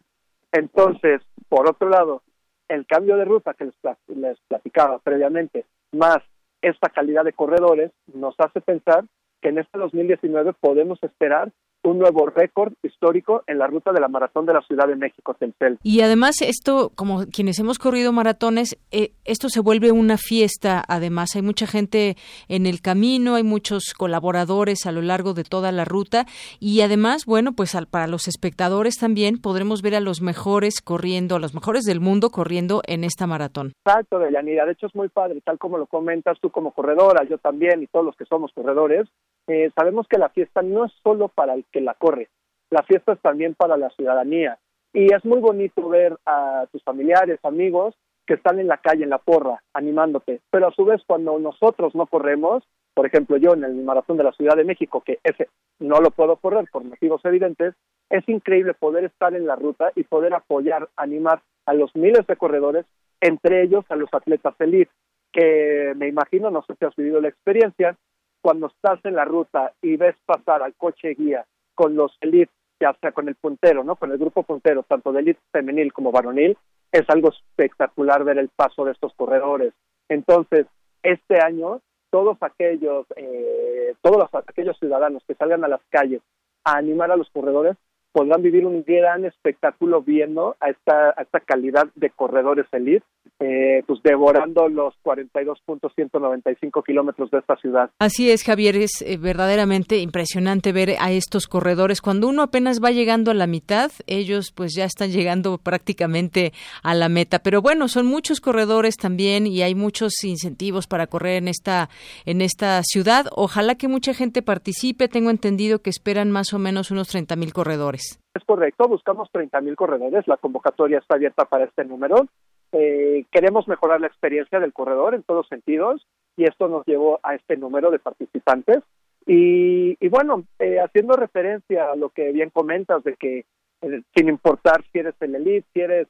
Entonces, por otro lado, el cambio de ruta que les, les platicaba previamente, más esta calidad de corredores, nos hace pensar que en este 2019 podemos esperar un nuevo récord histórico en la ruta de la maratón de la Ciudad de México, Tencel. Y además esto, como quienes hemos corrido maratones, eh, esto se vuelve una fiesta. Además, hay mucha gente en el camino, hay muchos colaboradores a lo largo de toda la ruta y además, bueno, pues para los espectadores también podremos ver a los mejores corriendo, a los mejores del mundo corriendo en esta maratón. Exacto, Deyanira. De hecho, es muy padre, tal como lo comentas tú como corredora, yo también y todos los que somos corredores. Eh, sabemos que la fiesta no es solo para el que la corre. La fiesta es también para la ciudadanía. Y es muy bonito ver a tus familiares, amigos, que están en la calle, en la porra, animándote. Pero a su vez, cuando nosotros no corremos, por ejemplo, yo en el maratón de la Ciudad de México, que ese no lo puedo correr por motivos evidentes, es increíble poder estar en la ruta y poder apoyar, animar a los miles de corredores, entre ellos a los atletas elite, que me imagino, no sé si has vivido la experiencia, cuando estás en la ruta y ves pasar al coche guía con los elites, ya sea con el puntero, ¿no? Con el grupo puntero, tanto de elite femenil como varonil, es algo espectacular ver el paso de estos corredores. Entonces, este año, todos aquellos, eh, todos aquellos ciudadanos que salgan a las calles a animar a los corredores podrán vivir un gran espectáculo viendo a esta, a esta calidad de corredores elite, eh, pues devorando los 42.195 kilómetros de esta ciudad. Así es, Javier, es eh, verdaderamente impresionante ver a estos corredores. Cuando uno apenas va llegando a la mitad, ellos pues ya están llegando prácticamente a la meta. Pero bueno, son muchos corredores también y hay muchos incentivos para correr en esta, en esta ciudad. Ojalá que mucha gente participe. Tengo entendido que esperan más o menos unos 30 mil corredores. Es correcto, buscamos 30.000 corredores, la convocatoria está abierta para este número. Eh, queremos mejorar la experiencia del corredor en todos sentidos y esto nos llevó a este número de participantes. Y, bueno, eh, haciendo referencia a lo que bien comentas de que eh, sin importar si eres el elite, si eres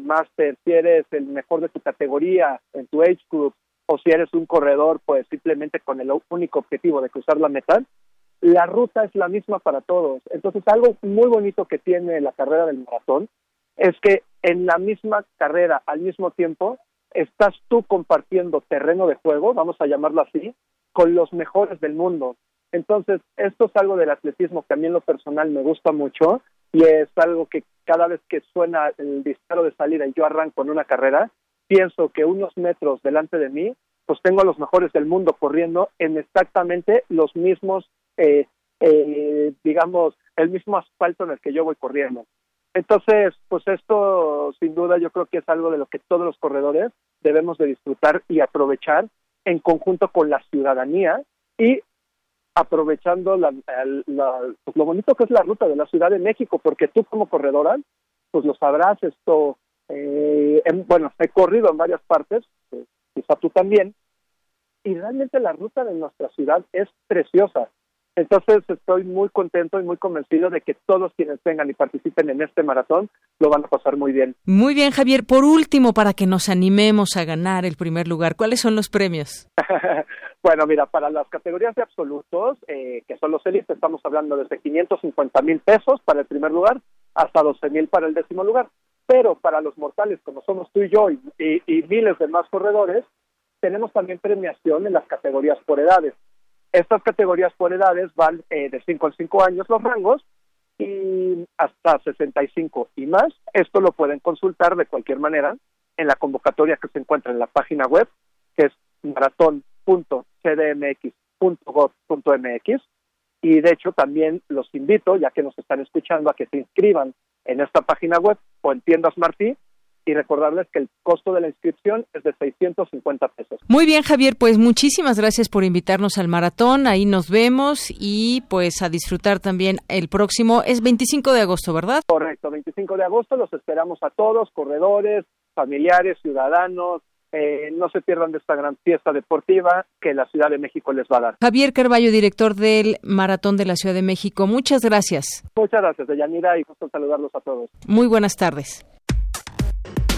master, si eres el mejor de tu categoría en tu age group o si eres un corredor pues simplemente con el único objetivo de cruzar la meta, la ruta es la misma para todos. Entonces, algo muy bonito que tiene la carrera del maratón es que en la misma carrera, al mismo tiempo, estás tú compartiendo terreno de juego, vamos a llamarlo así, con los mejores del mundo. Entonces, esto es algo del atletismo que a mí en lo personal me gusta mucho y es algo que cada vez que suena el disparo de salida y yo arranco en una carrera, pienso que unos metros delante de mí, pues tengo a los mejores del mundo corriendo en exactamente los mismos eh, eh, digamos, el mismo asfalto en el que yo voy corriendo. Entonces, pues esto sin duda yo creo que es algo de lo que todos los corredores debemos de disfrutar y aprovechar en conjunto con la ciudadanía y aprovechando la, pues lo bonito que es la ruta de la Ciudad de México, porque tú como corredora, pues lo sabrás, esto, eh, bueno, he corrido en varias partes, quizá tú también, y realmente la ruta de nuestra ciudad es preciosa. Entonces estoy muy contento y muy convencido de que todos quienes vengan y participen en este maratón lo van a pasar muy bien. Muy bien, Javier. Por último, para que nos animemos a ganar el primer lugar, ¿cuáles son los premios? [LAUGHS] bueno, mira, para las categorías de absolutos, eh, que son los élites, estamos hablando desde 550 mil pesos para el primer lugar hasta 12 mil para el décimo lugar. Pero para los mortales, como somos tú y yo y, y miles de más corredores, tenemos también premiación en las categorías por edades. Estas categorías por edades van eh, de 5 a 5 años los rangos y hasta 65 y más. Esto lo pueden consultar de cualquier manera en la convocatoria que se encuentra en la página web, que es maratón.cdmx.gov.mx. Y de hecho también los invito, ya que nos están escuchando, a que se inscriban en esta página web o en tiendas Martí y recordarles que el costo de la inscripción es de 650 pesos. Muy bien, Javier, pues muchísimas gracias por invitarnos al maratón. Ahí nos vemos y pues a disfrutar también el próximo, es 25 de agosto, ¿verdad? Correcto, 25 de agosto los esperamos a todos, corredores, familiares, ciudadanos, eh, no se pierdan de esta gran fiesta deportiva que la Ciudad de México les va a dar. Javier Carballo, director del Maratón de la Ciudad de México, muchas gracias. Muchas gracias, Deyanira, y gusto saludarlos a todos. Muy buenas tardes.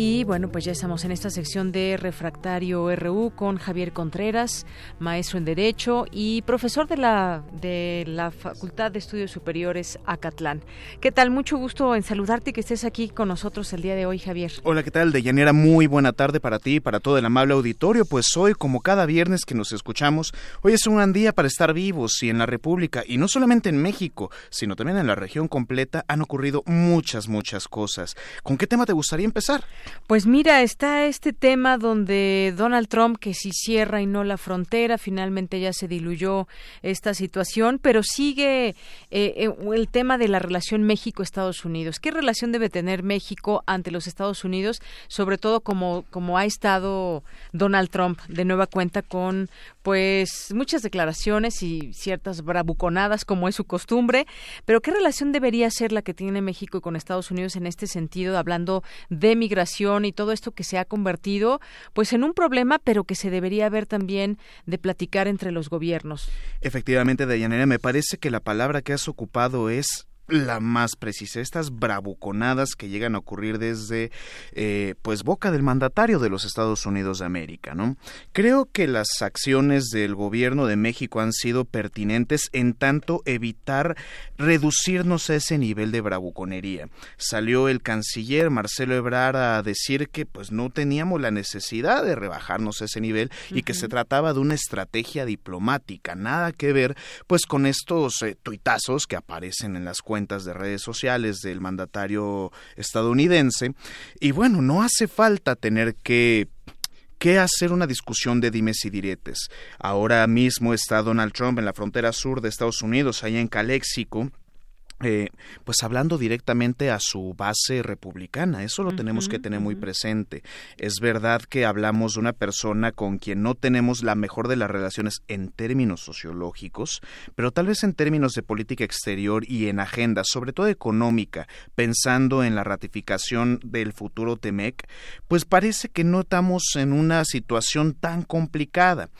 Y bueno, pues ya estamos en esta sección de Refractario RU con Javier Contreras, maestro en Derecho y profesor de la, de la Facultad de Estudios Superiores Acatlán. ¿Qué tal? Mucho gusto en saludarte y que estés aquí con nosotros el día de hoy, Javier. Hola, ¿qué tal? De Llanera, muy buena tarde para ti y para todo el amable auditorio. Pues hoy, como cada viernes que nos escuchamos, hoy es un gran día para estar vivos y en la República, y no solamente en México, sino también en la región completa, han ocurrido muchas, muchas cosas. ¿Con qué tema te gustaría empezar? Pues mira, está este tema donde Donald Trump, que si cierra y no la frontera, finalmente ya se diluyó esta situación, pero sigue eh, eh, el tema de la relación México-Estados Unidos. ¿Qué relación debe tener México ante los Estados Unidos, sobre todo como, como ha estado Donald Trump de nueva cuenta con pues muchas declaraciones y ciertas bravuconadas como es su costumbre, pero ¿qué relación debería ser la que tiene México con Estados Unidos en este sentido, hablando de migración y todo esto que se ha convertido pues en un problema, pero que se debería ver también de platicar entre los gobiernos? Efectivamente, Dayanera, me parece que la palabra que has ocupado es la más precisa, estas bravuconadas que llegan a ocurrir desde eh, pues boca del mandatario de los Estados Unidos de América, ¿no? Creo que las acciones del gobierno de México han sido pertinentes en tanto evitar reducirnos a ese nivel de bravuconería. Salió el canciller Marcelo Ebrard a decir que pues no teníamos la necesidad de rebajarnos a ese nivel y que se trataba de una estrategia diplomática, nada que ver pues con estos eh, tuitazos que aparecen en las cuentas de redes sociales del mandatario estadounidense. Y bueno, no hace falta tener que que hacer una discusión de dimes y diretes. Ahora mismo está Donald Trump en la frontera sur de Estados Unidos, allá en Caléxico, eh, pues hablando directamente a su base republicana. Eso lo tenemos que tener muy presente. Es verdad que hablamos de una persona con quien no tenemos la mejor de las relaciones en términos sociológicos, pero tal vez en términos de política exterior y en agenda, sobre todo económica, pensando en la ratificación del futuro TEMEC, pues parece que no estamos en una situación tan complicada.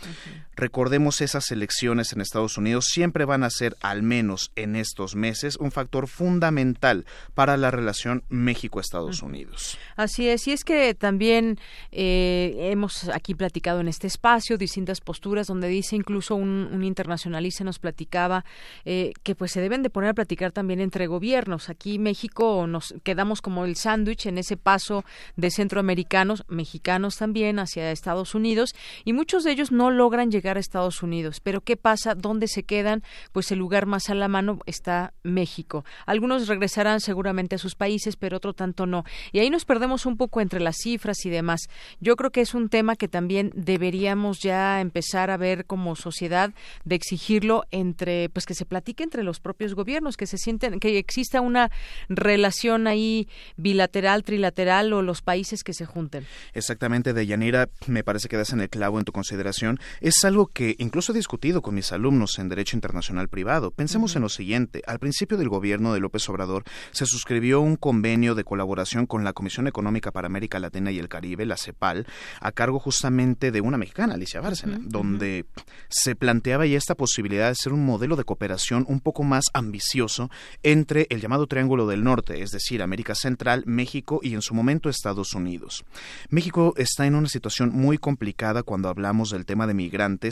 Recordemos esas elecciones en Estados Unidos siempre van a ser, al menos en estos meses, un factor fundamental para la relación México-Estados Unidos. Así es, y es que también eh, hemos aquí platicado en este espacio distintas posturas donde dice incluso un, internacionalista nos platicaba eh, que pues se deben de poner a platicar también entre gobiernos. Aquí México nos quedamos como el sándwich en ese paso de centroamericanos, mexicanos también hacia Estados Unidos y muchos de ellos no logran llegar a Estados Unidos. Pero ¿qué pasa? ¿Dónde se quedan? Pues el lugar más a la mano está México. Algunos regresarán seguramente a sus países, pero otro tanto no. Y ahí nos perdemos un poco entre las cifras y demás. Yo creo que es un tema que también deberíamos ya empezar a ver como sociedad de exigirlo entre, pues que se platique entre los propios gobiernos, que se sienten, que exista una relación ahí bilateral, trilateral o los países que se junten. Exactamente, Deyanira, me parece que das en el clavo en tu consideración. Es algo que incluso he discutido con mis alumnos en Derecho Internacional Privado. Pensemos en lo siguiente. Al principio del gobierno de López Obrador se suscribió un convenio de colaboración con la Comisión Económica para América Latina y el Caribe, la CEPAL, a cargo justamente de una mexicana, Alicia Bárcena, donde se planteaba ya esta posibilidad de ser un modelo de cooperación un poco más ambicioso entre el llamado Triángulo del Norte, es decir, América Central, México y en su momento Estados Unidos. México está en una situación muy complicada cuando hablamos del tema de migrantes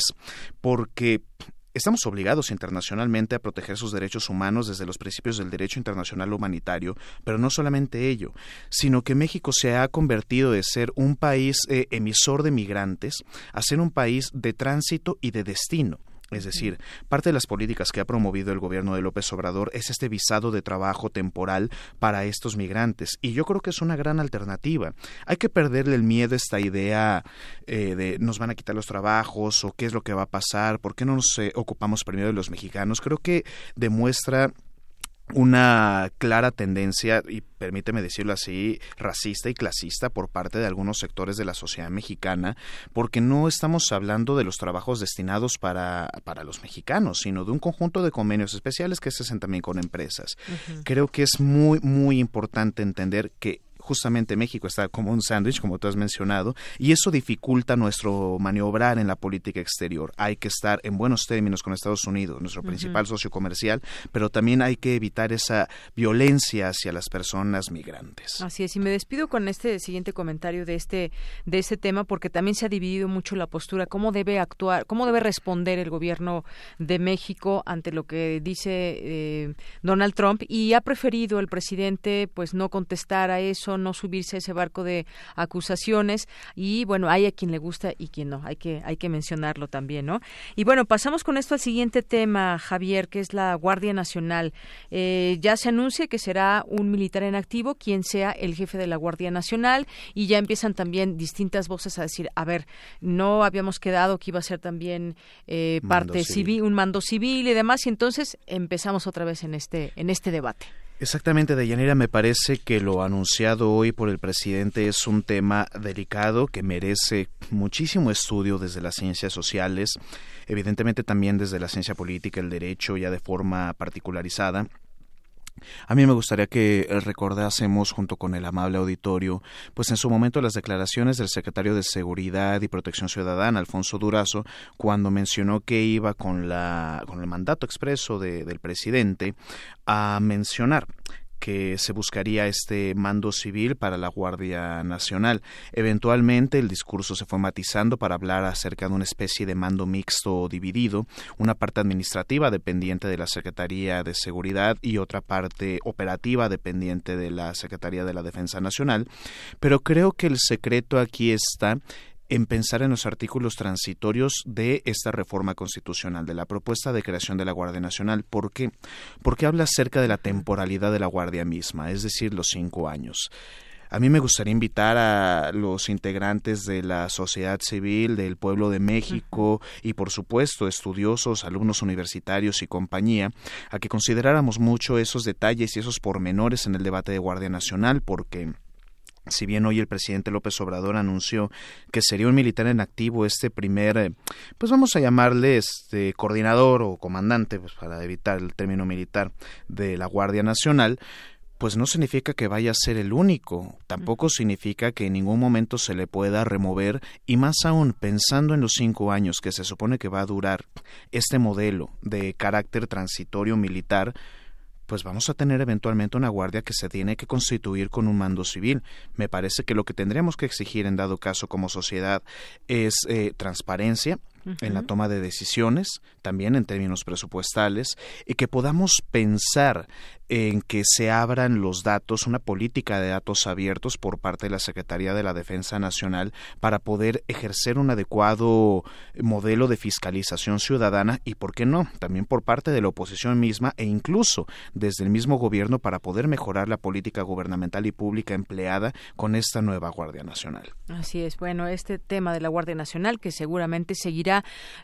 porque Estamos obligados internacionalmente a proteger sus derechos humanos desde los principios del derecho internacional humanitario, pero no solamente ello, sino que México se ha convertido de ser un país eh, emisor de migrantes a ser un país de tránsito y de destino. Es decir, parte de las políticas que ha promovido el gobierno de López Obrador es este visado de trabajo temporal para estos migrantes. Y yo creo que es una gran alternativa. Hay que perderle el miedo a esta idea eh, de nos van a quitar los trabajos o qué es lo que va a pasar, por qué no nos eh, ocupamos primero de los mexicanos. Creo que demuestra una clara tendencia, y permíteme decirlo así, racista y clasista por parte de algunos sectores de la sociedad mexicana, porque no estamos hablando de los trabajos destinados para, para los mexicanos, sino de un conjunto de convenios especiales que se hacen también con empresas. Creo que es muy, muy importante entender que justamente México está como un sándwich, como tú has mencionado, y eso dificulta nuestro maniobrar en la política exterior. Hay que estar en buenos términos con Estados Unidos, nuestro principal socio comercial, pero también hay que evitar esa violencia hacia las personas migrantes. Así es, y me despido con este siguiente comentario de este de este tema porque también se ha dividido mucho la postura, cómo debe actuar, cómo debe responder el gobierno de México ante lo que dice eh, Donald Trump y ha preferido el presidente pues no contestar a eso, no subirse a ese barco de acusaciones y bueno, hay a quien le gusta y quien no, hay que hay que mencionarlo también, ¿no? Y bueno, pasamos con esto al siguiente tema, Javier, que es la Guardia Nacional. Eh, ya se anuncia que será un militar en activo quien sea el jefe de la Guardia Nacional y ya empiezan también distintas voces a decir, a ver, no habíamos quedado que iba a ser también eh, parte civil. un mando civil y demás, y entonces empezamos otra vez en este en este debate. Exactamente, Deyanira, me parece que lo anunciado hoy por el presidente es un tema delicado que merece muchísimo estudio desde las ciencias sociales, evidentemente también desde la ciencia política, el derecho ya de forma particularizada. A mí me gustaría que recordásemos junto con el amable auditorio, pues en su momento las declaraciones del secretario de Seguridad y Protección Ciudadana, Alfonso Durazo, cuando mencionó que iba con la con el mandato expreso del presidente a mencionar que se buscaría este mando civil para la Guardia Nacional. Eventualmente el discurso se fue matizando para hablar acerca de una especie de mando mixto dividido, una parte administrativa dependiente de la Secretaría de Seguridad y otra parte operativa dependiente de la Secretaría de la Defensa Nacional, pero creo que el secreto aquí está en pensar en los artículos transitorios de esta reforma constitucional, de la propuesta de creación de la Guardia Nacional. ¿Por qué? Porque habla acerca de la temporalidad de la Guardia misma, es decir, los cinco años. A mí me gustaría invitar a los integrantes de la sociedad civil, del pueblo de México y por supuesto estudiosos, alumnos universitarios y compañía, a que consideráramos mucho esos detalles y esos pormenores en el debate de Guardia Nacional porque si bien hoy el presidente López Obrador anunció que sería un militar en activo este primer, eh, pues vamos a llamarle este coordinador o comandante, pues para evitar el término militar de la Guardia Nacional, pues no significa que vaya a ser el único, tampoco significa que en ningún momento se le pueda remover y más aún pensando en los cinco años que se supone que va a durar este modelo de carácter transitorio militar, pues vamos a tener eventualmente una guardia que se tiene que constituir con un mando civil. Me parece que lo que tendríamos que exigir en dado caso como sociedad es eh, transparencia, en la toma de decisiones, también en términos presupuestales, y que podamos pensar en que se abran los datos, una política de datos abiertos por parte de la Secretaría de la Defensa Nacional para poder ejercer un adecuado modelo de fiscalización ciudadana y, ¿por qué no?, también por parte de la oposición misma e incluso desde el mismo gobierno para poder mejorar la política gubernamental y pública empleada con esta nueva Guardia Nacional. Así es. Bueno, este tema de la Guardia Nacional que seguramente seguirá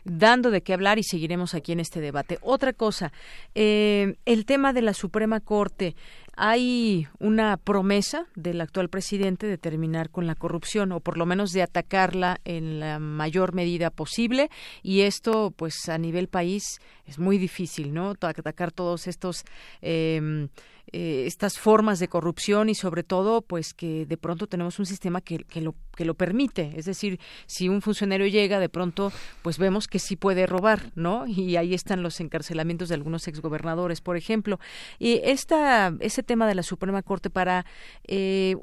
dando de qué hablar y seguiremos aquí en este debate. Otra cosa, eh, el tema de la Suprema Corte, hay una promesa del actual presidente de terminar con la corrupción o por lo menos de atacarla en la mayor medida posible y esto pues a nivel país es muy difícil no atacar todos estos eh, eh, estas formas de corrupción y sobre todo pues que de pronto tenemos un sistema que, que, lo que lo permite. Es decir si un funcionario llega de pronto pues vemos que sí puede robar no y ahí están los encarcelamientos de algunos exgobernadores por ejemplo. Y esta ese tema de la Suprema Corte para eh,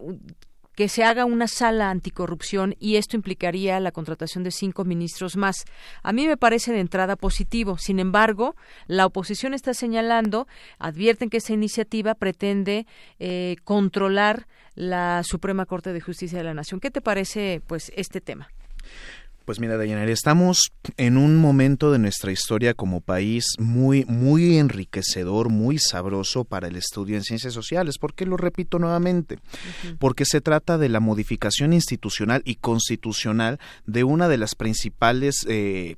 que se haga una sala anticorrupción y esto implicaría la contratación de cinco ministros más. A mí me parece de entrada positivo. Sin embargo, la oposición está señalando, advierten que esa iniciativa pretende eh, controlar la Suprema Corte de Justicia de la Nación. ¿Qué te parece, pues, este tema? Pues mira, Dayanari, estamos en un momento de nuestra historia como país muy, muy enriquecedor, muy sabroso para el estudio en ciencias sociales. ¿Por qué lo repito nuevamente? Porque se trata de la modificación institucional y constitucional de una de las principales eh,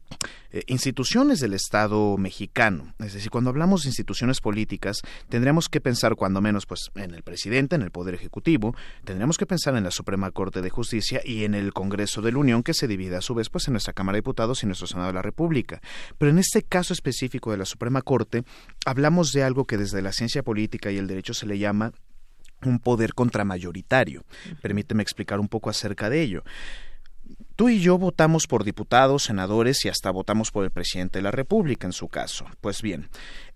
eh, instituciones del Estado mexicano. Es decir, cuando hablamos de instituciones políticas, tendremos que pensar cuando menos pues en el presidente, en el Poder Ejecutivo, tendremos que pensar en la Suprema Corte de Justicia y en el Congreso de la Unión que se divide a su vez pues en nuestra Cámara de Diputados y nuestro Senado de la República. Pero en este caso específico de la Suprema Corte, hablamos de algo que desde la ciencia política y el derecho se le llama un poder contramayoritario. Permíteme explicar un poco acerca de ello. Tú y yo votamos por diputados, senadores y hasta votamos por el presidente de la República en su caso. Pues bien,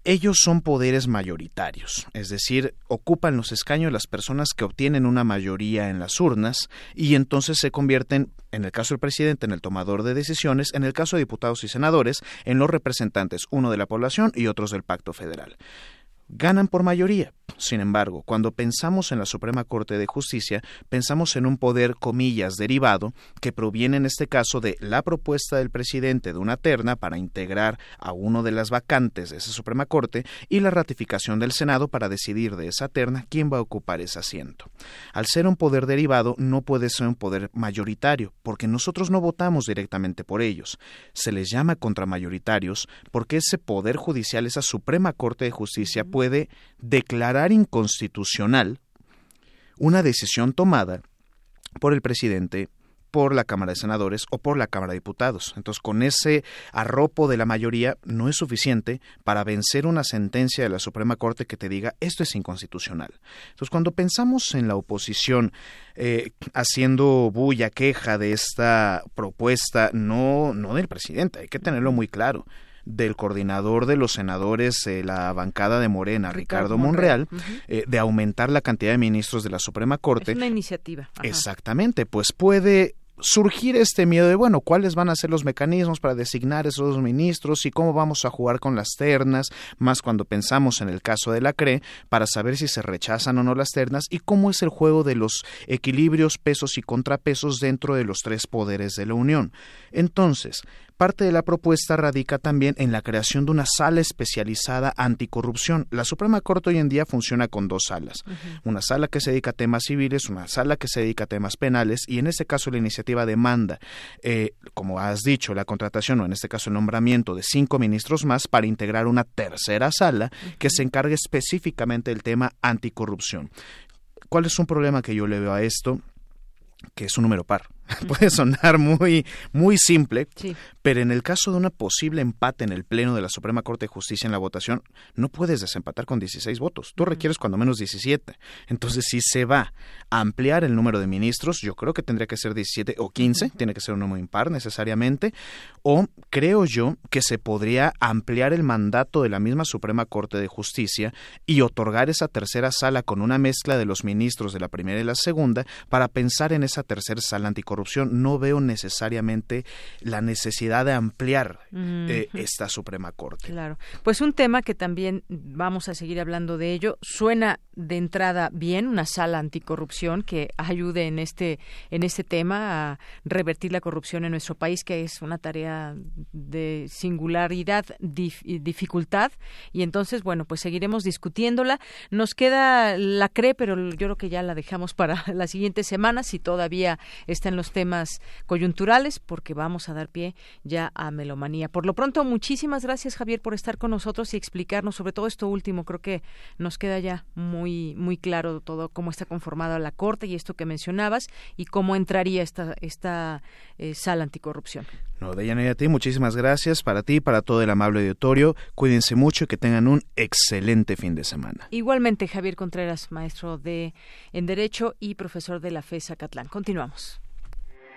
ellos son poderes mayoritarios, es decir, ocupan los escaños las personas que obtienen una mayoría en las urnas y entonces se convierten, en el caso del presidente, en el tomador de decisiones, en el caso de diputados y senadores, en los representantes, uno de la población y otros del pacto federal ganan por mayoría. Sin embargo, cuando pensamos en la Suprema Corte de Justicia, pensamos en un poder, comillas, derivado, que proviene en este caso de la propuesta del presidente de una terna para integrar a uno de las vacantes de esa Suprema Corte y la ratificación del Senado para decidir de esa terna quién va a ocupar ese asiento. Al ser un poder derivado, no puede ser un poder mayoritario, porque nosotros no votamos directamente por ellos. Se les llama contramayoritarios porque ese poder judicial, esa Suprema Corte de Justicia, puede declarar inconstitucional una decisión tomada por el presidente por la Cámara de Senadores o por la Cámara de Diputados. Entonces, con ese arropo de la mayoría no es suficiente para vencer una sentencia de la Suprema Corte que te diga esto es inconstitucional. Entonces, cuando pensamos en la oposición eh, haciendo bulla, queja de esta propuesta, no, no del presidente, hay que tenerlo muy claro del coordinador de los senadores, de la bancada de Morena, Ricardo, Monreal, eh, de aumentar la cantidad de ministros de la Suprema Corte. Es una iniciativa. Exactamente, pues puede surgir este miedo de, bueno, ¿cuáles van a ser los mecanismos para designar esos dos ministros y cómo vamos a jugar con las ternas, más cuando pensamos en el caso de la CRE, para saber si se rechazan o no las ternas y cómo es el juego de los equilibrios, pesos y contrapesos dentro de los tres poderes de la Unión? Entonces, Parte de la propuesta radica también en la creación de una sala especializada anticorrupción. La Suprema Corte hoy en día funciona con dos salas. Una sala que se dedica a temas civiles, una sala que se dedica a temas penales y en este caso la iniciativa demanda, eh, como has dicho, la contratación o en este caso el nombramiento de cinco ministros más para integrar una tercera sala que se encargue específicamente del tema anticorrupción. ¿Cuál es un problema que yo le veo a esto? Que es un número par. [LAUGHS] Puede sonar muy, muy simple, pero en el caso de un posible empate en el Pleno de la Suprema Corte de Justicia en la votación, no puedes desempatar con 16 votos. Tú requieres cuando menos 17. Entonces, si se va a ampliar el número de ministros, yo creo que tendría que ser 17 o 15, tiene que ser un número impar necesariamente, o creo yo que se podría ampliar el mandato de la misma Suprema Corte de Justicia y otorgar esa tercera sala con una mezcla de los ministros de la primera y la segunda para pensar en esa tercera sala anticorrupción anticorrupción, no veo necesariamente la necesidad de ampliar eh, esta Suprema Corte. Claro. Pues un tema que también vamos a seguir hablando de ello. Suena de entrada bien una sala anticorrupción que ayude en este en este tema a revertir la corrupción en nuestro país, que es una tarea de singularidad, dificultad. Y entonces, bueno, pues seguiremos discutiéndola. Nos queda la CRE, pero yo creo que ya la dejamos para [LAUGHS] la siguiente semana, si todavía está en los temas coyunturales, porque vamos a dar pie ya a melomanía. Por lo pronto, muchísimas gracias, Javier, por estar con nosotros y explicarnos sobre todo esto último. Creo que nos queda ya muy, muy claro todo cómo está conformada la Corte y esto que mencionabas y cómo entraría esta, esta eh, sala anticorrupción. No, Deyanira, a ti muchísimas gracias para ti, para todo el amable auditorio. Cuídense mucho y que tengan un excelente fin de semana. Igualmente, Javier Contreras, maestro de en Derecho y profesor de la FESA Catlán. Continuamos.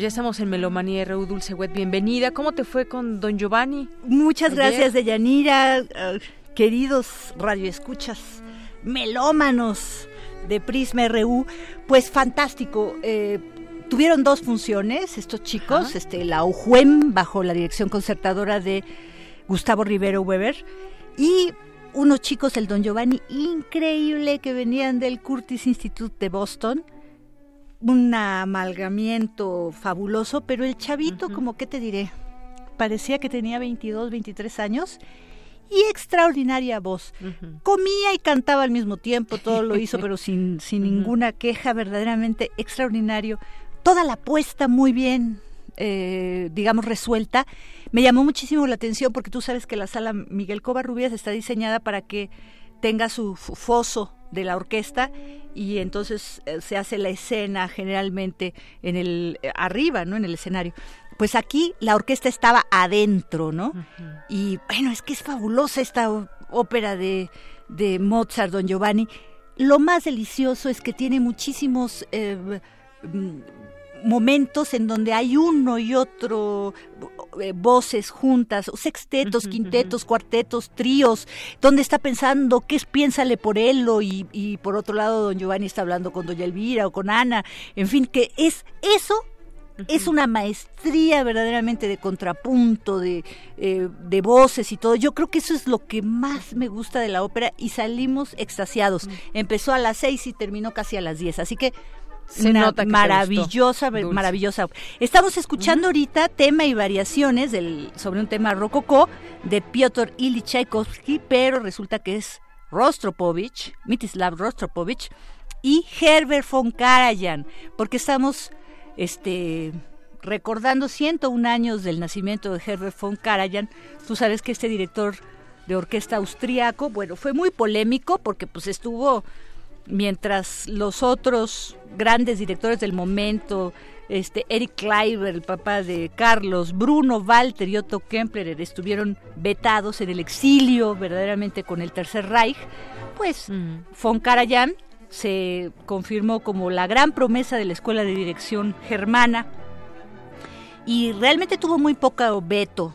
ya estamos en Melomanía RU Dulce Wet. Bienvenida. ¿Cómo te fue con Don Giovanni? Muchas gracias, Deyanira. Uh, queridos radioescuchas, melómanos de Prisma RU. Pues fantástico. Eh, tuvieron dos funciones estos chicos, este la UJUEM bajo la dirección concertadora de Gustavo Rivero Weber y unos chicos, el Don Giovanni, increíble, que venían del Curtis Institute de Boston un amalgamiento fabuloso, pero el chavito, como que te diré, parecía que tenía 22, 23 años y extraordinaria voz. Comía y cantaba al mismo tiempo, todo lo hizo, [LAUGHS] pero sin, sin ninguna queja, verdaderamente extraordinario. Toda la puesta muy bien, eh, digamos, resuelta. Me llamó muchísimo la atención porque tú sabes que la sala Miguel Covarrubias está diseñada para que tenga su foso de la orquesta y entonces eh, se hace la escena generalmente en el eh, arriba, ¿no? En el escenario. Pues aquí la orquesta estaba adentro, ¿no? Y bueno, es que es fabulosa esta ópera de, de Mozart, Don Giovanni. Lo más delicioso es que tiene muchísimos eh, momentos en donde hay uno y otro eh, voces juntas, sextetos, quintetos, cuartetos, tríos, donde está pensando qué es piénsale por él y, y por otro lado don Giovanni está hablando con doña Elvira o con Ana, en fin, que es eso es una maestría verdaderamente de contrapunto, de, eh, de, voces y todo. Yo creo que eso es lo que más me gusta de la ópera y salimos extasiados. Empezó a las seis y terminó casi a las diez. Así que una maravillosa, maravillosa. Estamos escuchando ahorita tema y variaciones del, sobre un tema rococó de Piotr Ilyich Tchaikovsky, pero resulta que es Rostropovich, Mitislav Rostropovich y Herbert von Karajan, porque estamos este recordando 101 años del nacimiento de Herbert von Karajan. Tú sabes que este director de orquesta austriaco, bueno, fue muy polémico porque pues estuvo mientras los otros grandes directores del momento, este Eric Kleiber, el papá de Carlos, Bruno Walter y Otto Kempler estuvieron vetados en el exilio verdaderamente con el Tercer Reich, pues von Karajan se confirmó como la gran promesa de la Escuela de Dirección Germana y realmente tuvo muy poco veto.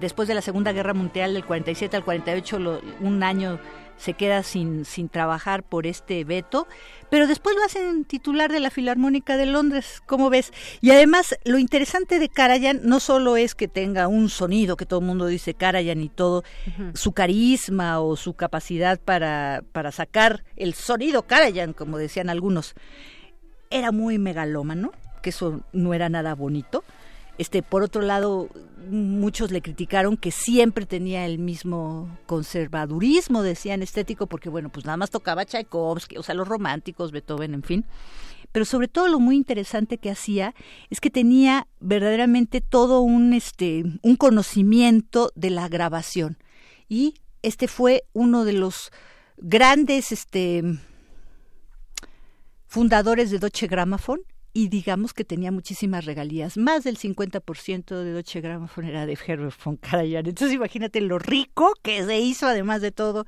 Después de la Segunda Guerra Mundial del 47 al 48, un año se queda sin, sin trabajar por este veto, pero después lo hacen titular de la Filarmónica de Londres, ¿cómo ves? Y además, lo interesante de Karajan no solo es que tenga un sonido, que todo el mundo dice Karajan y todo, su carisma o su capacidad para, para sacar el sonido Karajan, como decían algunos, era muy megalómano, que eso no era nada bonito. Este, por otro lado, muchos le criticaron que siempre tenía el mismo conservadurismo, decían estético, porque bueno, pues nada más tocaba Tchaikovsky, o sea, los románticos, Beethoven, en fin. Pero sobre todo lo muy interesante que hacía es que tenía verdaderamente todo un este un conocimiento de la grabación. Y este fue uno de los grandes este fundadores de Deutsche Grammophon y digamos que tenía muchísimas regalías. Más del 50% de Deutsche Grammophon era de Herbert von Karajan. Entonces imagínate lo rico que se hizo además de todo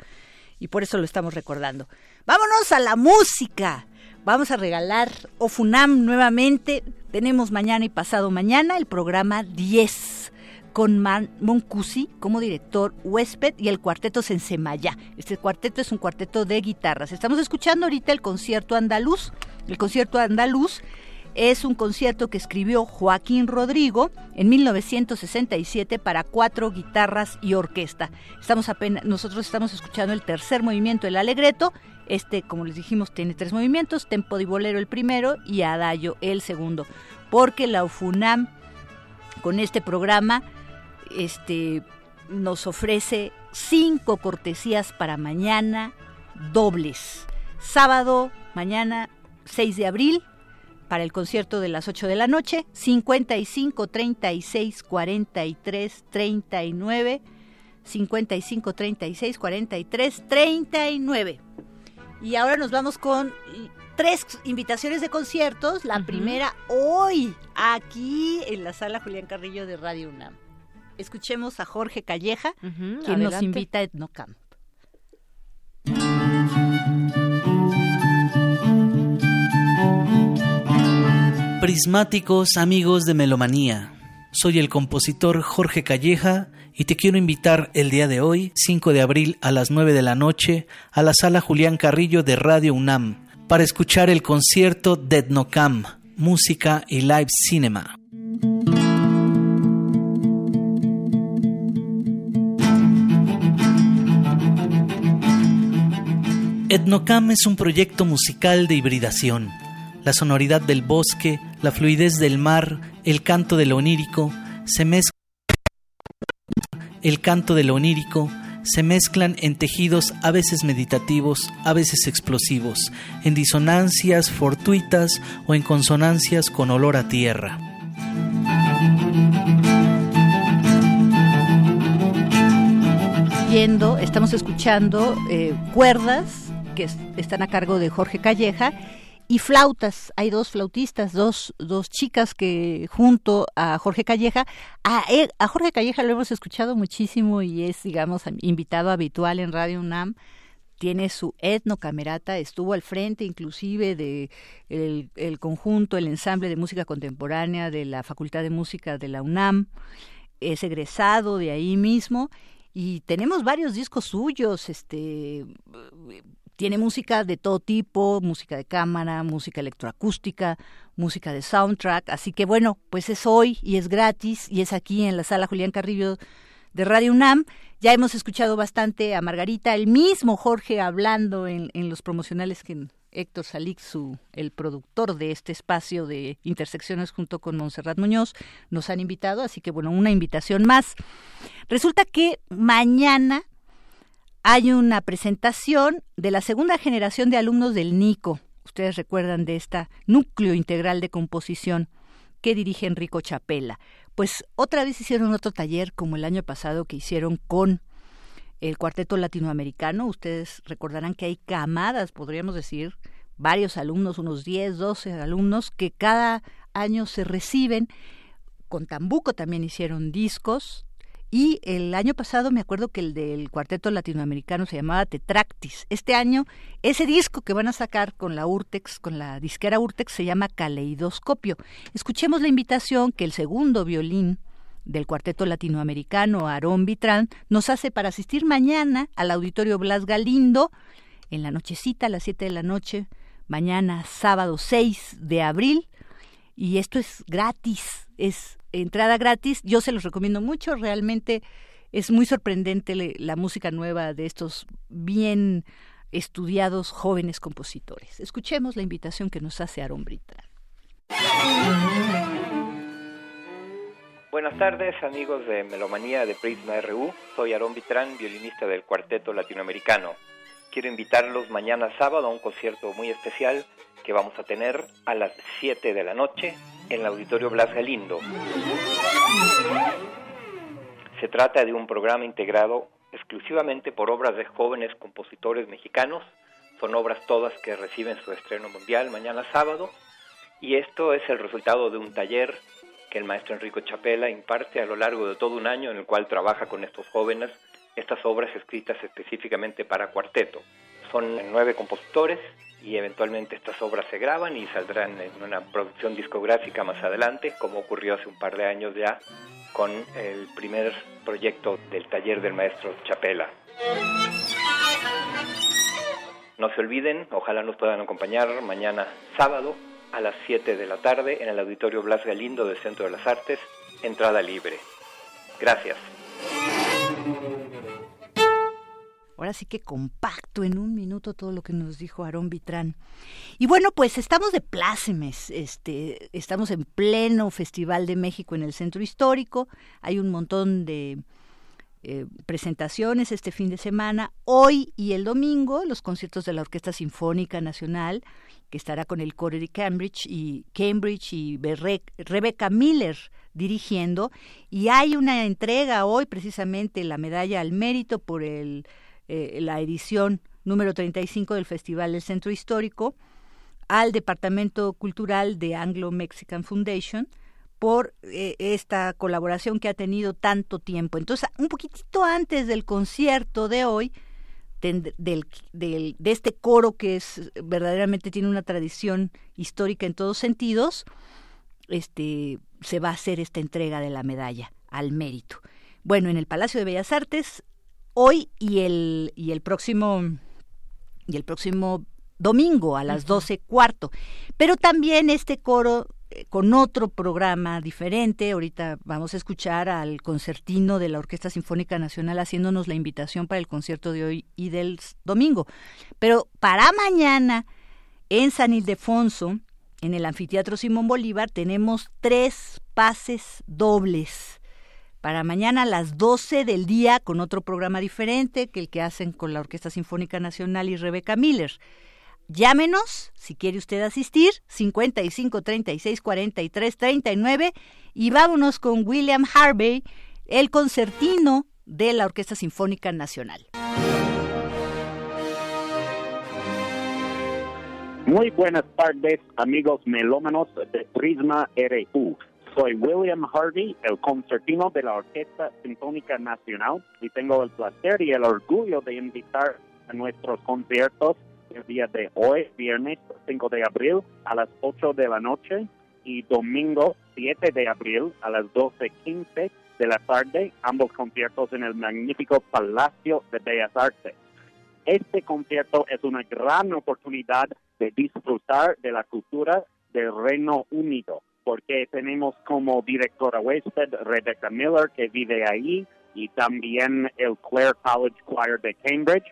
y por eso lo estamos recordando. Vámonos a la música. Vamos a regalar Ofunam nuevamente. Tenemos mañana y pasado mañana el programa 10 con Man Moncusi como director huésped y el cuarteto Sensemaya. Este cuarteto es un cuarteto de guitarras. Estamos escuchando ahorita el concierto andaluz. El concierto andaluz es un concierto que escribió Joaquín Rodrigo en 1967 para cuatro guitarras y orquesta. Estamos apenas, nosotros estamos escuchando el tercer movimiento del Alegreto. Este, como les dijimos, tiene tres movimientos, tempo di bolero el primero y adagio el segundo. Porque la UFUNAM con este programa este, nos ofrece cinco cortesías para mañana dobles. Sábado, mañana 6 de abril, para el concierto de las 8 de la noche, 55 36 43 39 55 36 43 39. Y ahora nos vamos con tres invitaciones de conciertos. La primera hoy, aquí en la sala Julián Carrillo de Radio UNAM. Escuchemos a Jorge Calleja, quien nos invita a Etnocamp. Prismáticos amigos de Melomanía. Soy el compositor Jorge Calleja y te quiero invitar el día de hoy, 5 de abril a las 9 de la noche, a la sala Julián Carrillo de Radio UNAM para escuchar el concierto Etnocam, música y live cinema. Etnocam es un proyecto musical de hibridación la sonoridad del bosque, la fluidez del mar, el canto de lo onírico, se mezclan el canto de onírico, se mezclan en tejidos a veces meditativos, a veces explosivos, en disonancias fortuitas o en consonancias con olor a tierra. Viendo, estamos escuchando eh, cuerdas que están a cargo de Jorge Calleja y flautas. Hay dos flautistas, dos, dos chicas que junto a Jorge Calleja, a, a Jorge Calleja lo hemos escuchado muchísimo y es, digamos, invitado habitual en Radio UNAM. Tiene su etnocamerata, estuvo al frente inclusive de el, el conjunto, el ensamble de música contemporánea de la Facultad de Música de la UNAM, es egresado de ahí mismo y tenemos varios discos suyos, este tiene música de todo tipo, música de cámara, música electroacústica, música de soundtrack, así que bueno, pues es hoy y es gratis y es aquí en la sala Julián Carrillo de Radio UNAM. Ya hemos escuchado bastante a Margarita, el mismo Jorge hablando en, en los promocionales que Héctor Salix, el productor de este espacio de intersecciones junto con Monserrat Muñoz, nos han invitado, así que bueno, una invitación más. Resulta que mañana hay una presentación de la segunda generación de alumnos del NICO. Ustedes recuerdan de esta núcleo integral de composición que dirige Enrico Chapela. Pues otra vez hicieron otro taller como el año pasado que hicieron con el cuarteto latinoamericano. Ustedes recordarán que hay camadas, podríamos decir, varios alumnos, unos 10, 12 alumnos que cada año se reciben. Con Tambuco también hicieron discos, y el año pasado me acuerdo que el del cuarteto latinoamericano se llamaba Tetractis. Este año, ese disco que van a sacar con la Urtex, con la disquera Urtex, se llama Caleidoscopio. Escuchemos la invitación que el segundo violín del cuarteto latinoamericano, Aarón Vitrán, nos hace para asistir mañana al Auditorio Blas Galindo, en la nochecita, a las 7 de la noche, mañana sábado 6 de abril. Y esto es gratis, es entrada gratis. Yo se los recomiendo mucho, realmente es muy sorprendente la música nueva de estos bien estudiados jóvenes compositores. Escuchemos la invitación que nos hace Aaron Britra. Buenas tardes, amigos de Melomanía de Prisma RU. Soy Aarón Vitrán, violinista del Cuarteto Latinoamericano. Quiero invitarlos mañana sábado a un concierto muy especial que vamos a tener a las 7 de la noche en el Auditorio Blas Galindo. Se trata de un programa integrado exclusivamente por obras de jóvenes compositores mexicanos. Son obras todas que reciben su estreno mundial mañana sábado. Y esto es el resultado de un taller que el maestro Enrico Chapela imparte a lo largo de todo un año en el cual trabaja con estos jóvenes estas obras escritas específicamente para cuarteto. Son nueve compositores y eventualmente estas obras se graban y saldrán en una producción discográfica más adelante, como ocurrió hace un par de años ya con el primer proyecto del taller del maestro Chapela. No se olviden, ojalá nos puedan acompañar mañana sábado a las 7 de la tarde en el Auditorio Blas Galindo del Centro de las Artes, entrada libre. Gracias. Ahora sí que compacto en un minuto todo lo que nos dijo Aarón Vitrán. Y bueno, pues estamos de plácemes, este, estamos en pleno Festival de México en el Centro Histórico, hay un montón de eh, presentaciones este fin de semana, hoy y el domingo, los conciertos de la Orquesta Sinfónica Nacional, que estará con el coro de Cambridge y Cambridge y Rebecca Miller dirigiendo, y hay una entrega hoy precisamente la medalla al mérito por el eh, la edición número 35 del Festival del Centro Histórico al Departamento Cultural de Anglo Mexican Foundation por eh, esta colaboración que ha tenido tanto tiempo. Entonces, un poquitito antes del concierto de hoy, del, de este coro que es verdaderamente tiene una tradición histórica en todos sentidos, este, se va a hacer esta entrega de la medalla al mérito. Bueno, en el Palacio de Bellas Artes hoy y el, y el próximo y el próximo domingo a las doce cuarto. Pero también este coro eh, con otro programa diferente. Ahorita vamos a escuchar al concertino de la Orquesta Sinfónica Nacional haciéndonos la invitación para el concierto de hoy y del domingo. Pero para mañana, en San Ildefonso, en el Anfiteatro Simón Bolívar, tenemos tres pases dobles para mañana a las 12 del día con otro programa diferente que el que hacen con la Orquesta Sinfónica Nacional y Rebeca Miller. Llámenos si quiere usted asistir 55 36 43 39 y vámonos con William Harvey, el concertino de la Orquesta Sinfónica Nacional. Muy buenas tardes, amigos melómanos de Prisma RU. Soy William Harvey, el concertino de la Orquesta Sinfónica Nacional, y tengo el placer y el orgullo de invitar a nuestros conciertos el día de hoy, viernes 5 de abril, a las 8 de la noche, y domingo 7 de abril, a las 12.15 de la tarde, ambos conciertos en el magnífico Palacio de Bellas Artes. Este concierto es una gran oportunidad de disfrutar de la cultura del Reino Unido porque tenemos como directora huésped Rebecca Miller, que vive ahí, y también el Clare College Choir de Cambridge.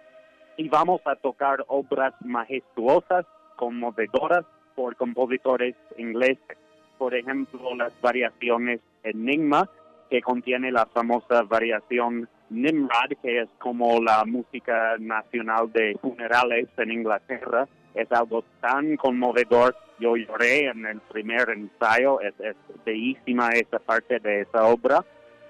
Y vamos a tocar obras majestuosas, conmovedoras, por compositores ingleses. Por ejemplo, las variaciones Enigma, que contiene la famosa variación Nimrod, que es como la música nacional de funerales en Inglaterra. Es algo tan conmovedor yo lloré en el primer ensayo, es, bellísima esa parte de esa obra.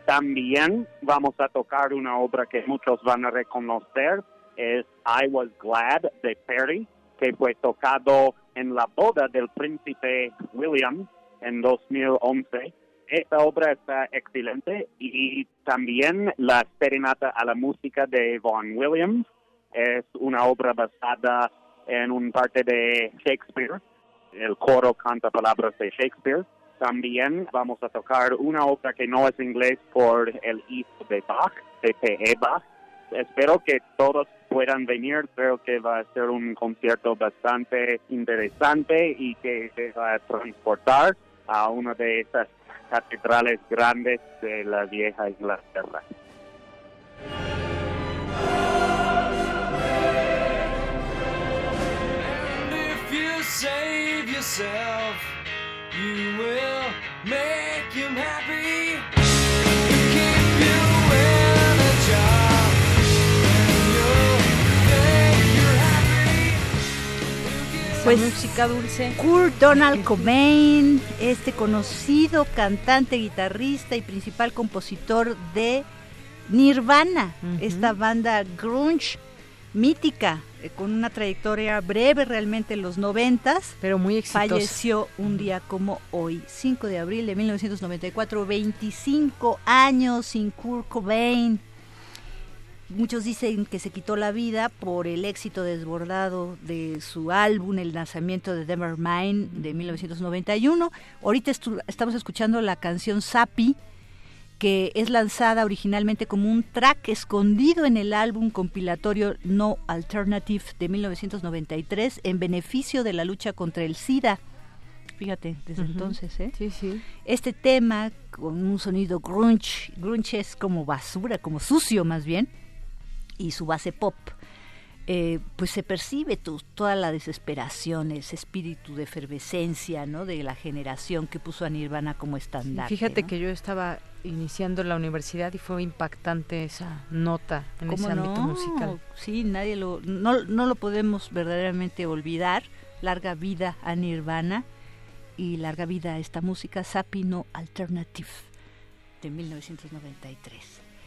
También vamos a tocar una obra que muchos van a reconocer, es I Was Glad de Perry, que fue tocado en la boda del príncipe William en 2011. Esta obra está excelente y también la serenata a la música de Vaughan Williams es una obra basada en un parte de Shakespeare el coro canta palabras de Shakespeare. También vamos a tocar una obra que no es inglés por el hijo de Bach, de P.E. Bach. Espero que todos puedan venir. Creo que va a ser un concierto bastante interesante y que se va a transportar a una de esas catedrales grandes de la vieja Inglaterra. Yourself. Pues música dulce. Kurt Donald Cobain, este conocido cantante, guitarrista y principal compositor de Nirvana, esta banda grunge mítica, eh, con una trayectoria breve realmente en los noventas, pero muy exitosa. Falleció un día como hoy, 5 de abril de 1994, 25 años sin Kurt Cobain. Muchos dicen que se quitó la vida por el éxito desbordado de su álbum, el lanzamiento de Nevermind de 1991. Ahorita estamos escuchando la canción Sapi, que es lanzada originalmente como un track escondido en el álbum compilatorio No Alternative de 1993 en beneficio de la lucha contra el SIDA. Fíjate, desde entonces, ¿eh? Sí, sí. Este tema con un sonido grunge, grunge es como basura, como sucio más bien y su base pop, eh, pues se percibe toda la desesperación, ese espíritu de efervescencia, ¿no? De la generación que puso a Nirvana como estándar. Fíjate que yo estaba iniciando la universidad y fue impactante esa nota en ese ámbito musical. Sí, nadie lo, no, no lo podemos verdaderamente olvidar. Larga vida a Nirvana y larga vida a esta música Sapino Alternative de 1993.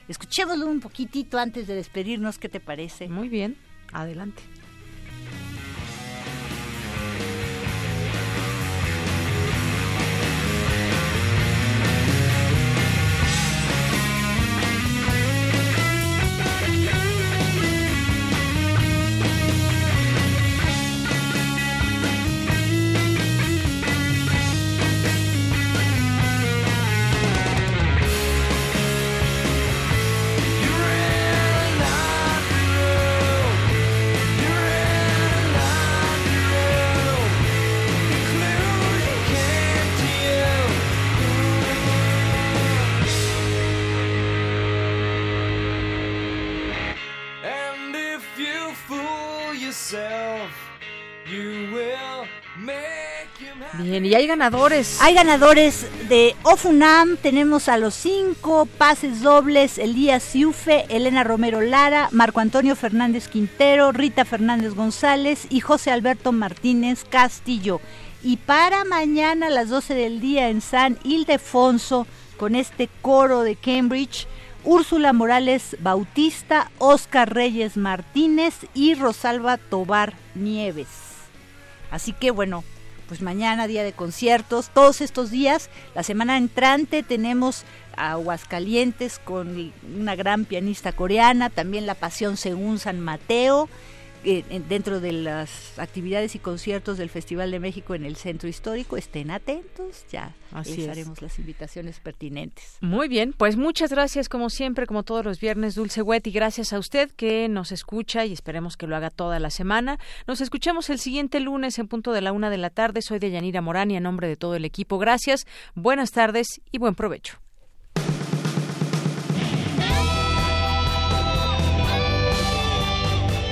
Escuchémoslo un poquitito antes de despedirnos, ¿qué te parece? Muy bien, adelante. Hay ganadores. Hay ganadores de Ofunam. Tenemos a los cinco pases dobles: Elías Ciufe, Elena Romero Lara, Marco Antonio Fernández Quintero, Rita Fernández González y José Alberto Martínez Castillo. Y para mañana a las 12 del día en San Ildefonso, con este coro de Cambridge, Úrsula Morales Bautista, Oscar Reyes Martínez y Rosalba Tobar Nieves. Así que bueno, pues mañana día de conciertos, todos estos días, la semana entrante tenemos Aguascalientes con una gran pianista coreana, también La Pasión según San Mateo, dentro de las actividades y conciertos del Festival de México en el Centro Histórico. Estén atentos, ya Así haremos las invitaciones pertinentes. Muy bien, pues muchas gracias como siempre, como todos los viernes, Dulce Wet, y gracias a usted que nos escucha y esperemos que lo haga toda la semana. Nos escuchamos el siguiente lunes en punto de la una de la tarde. Soy de Yanira Morán y a nombre de todo el equipo, gracias, buenas tardes y buen provecho.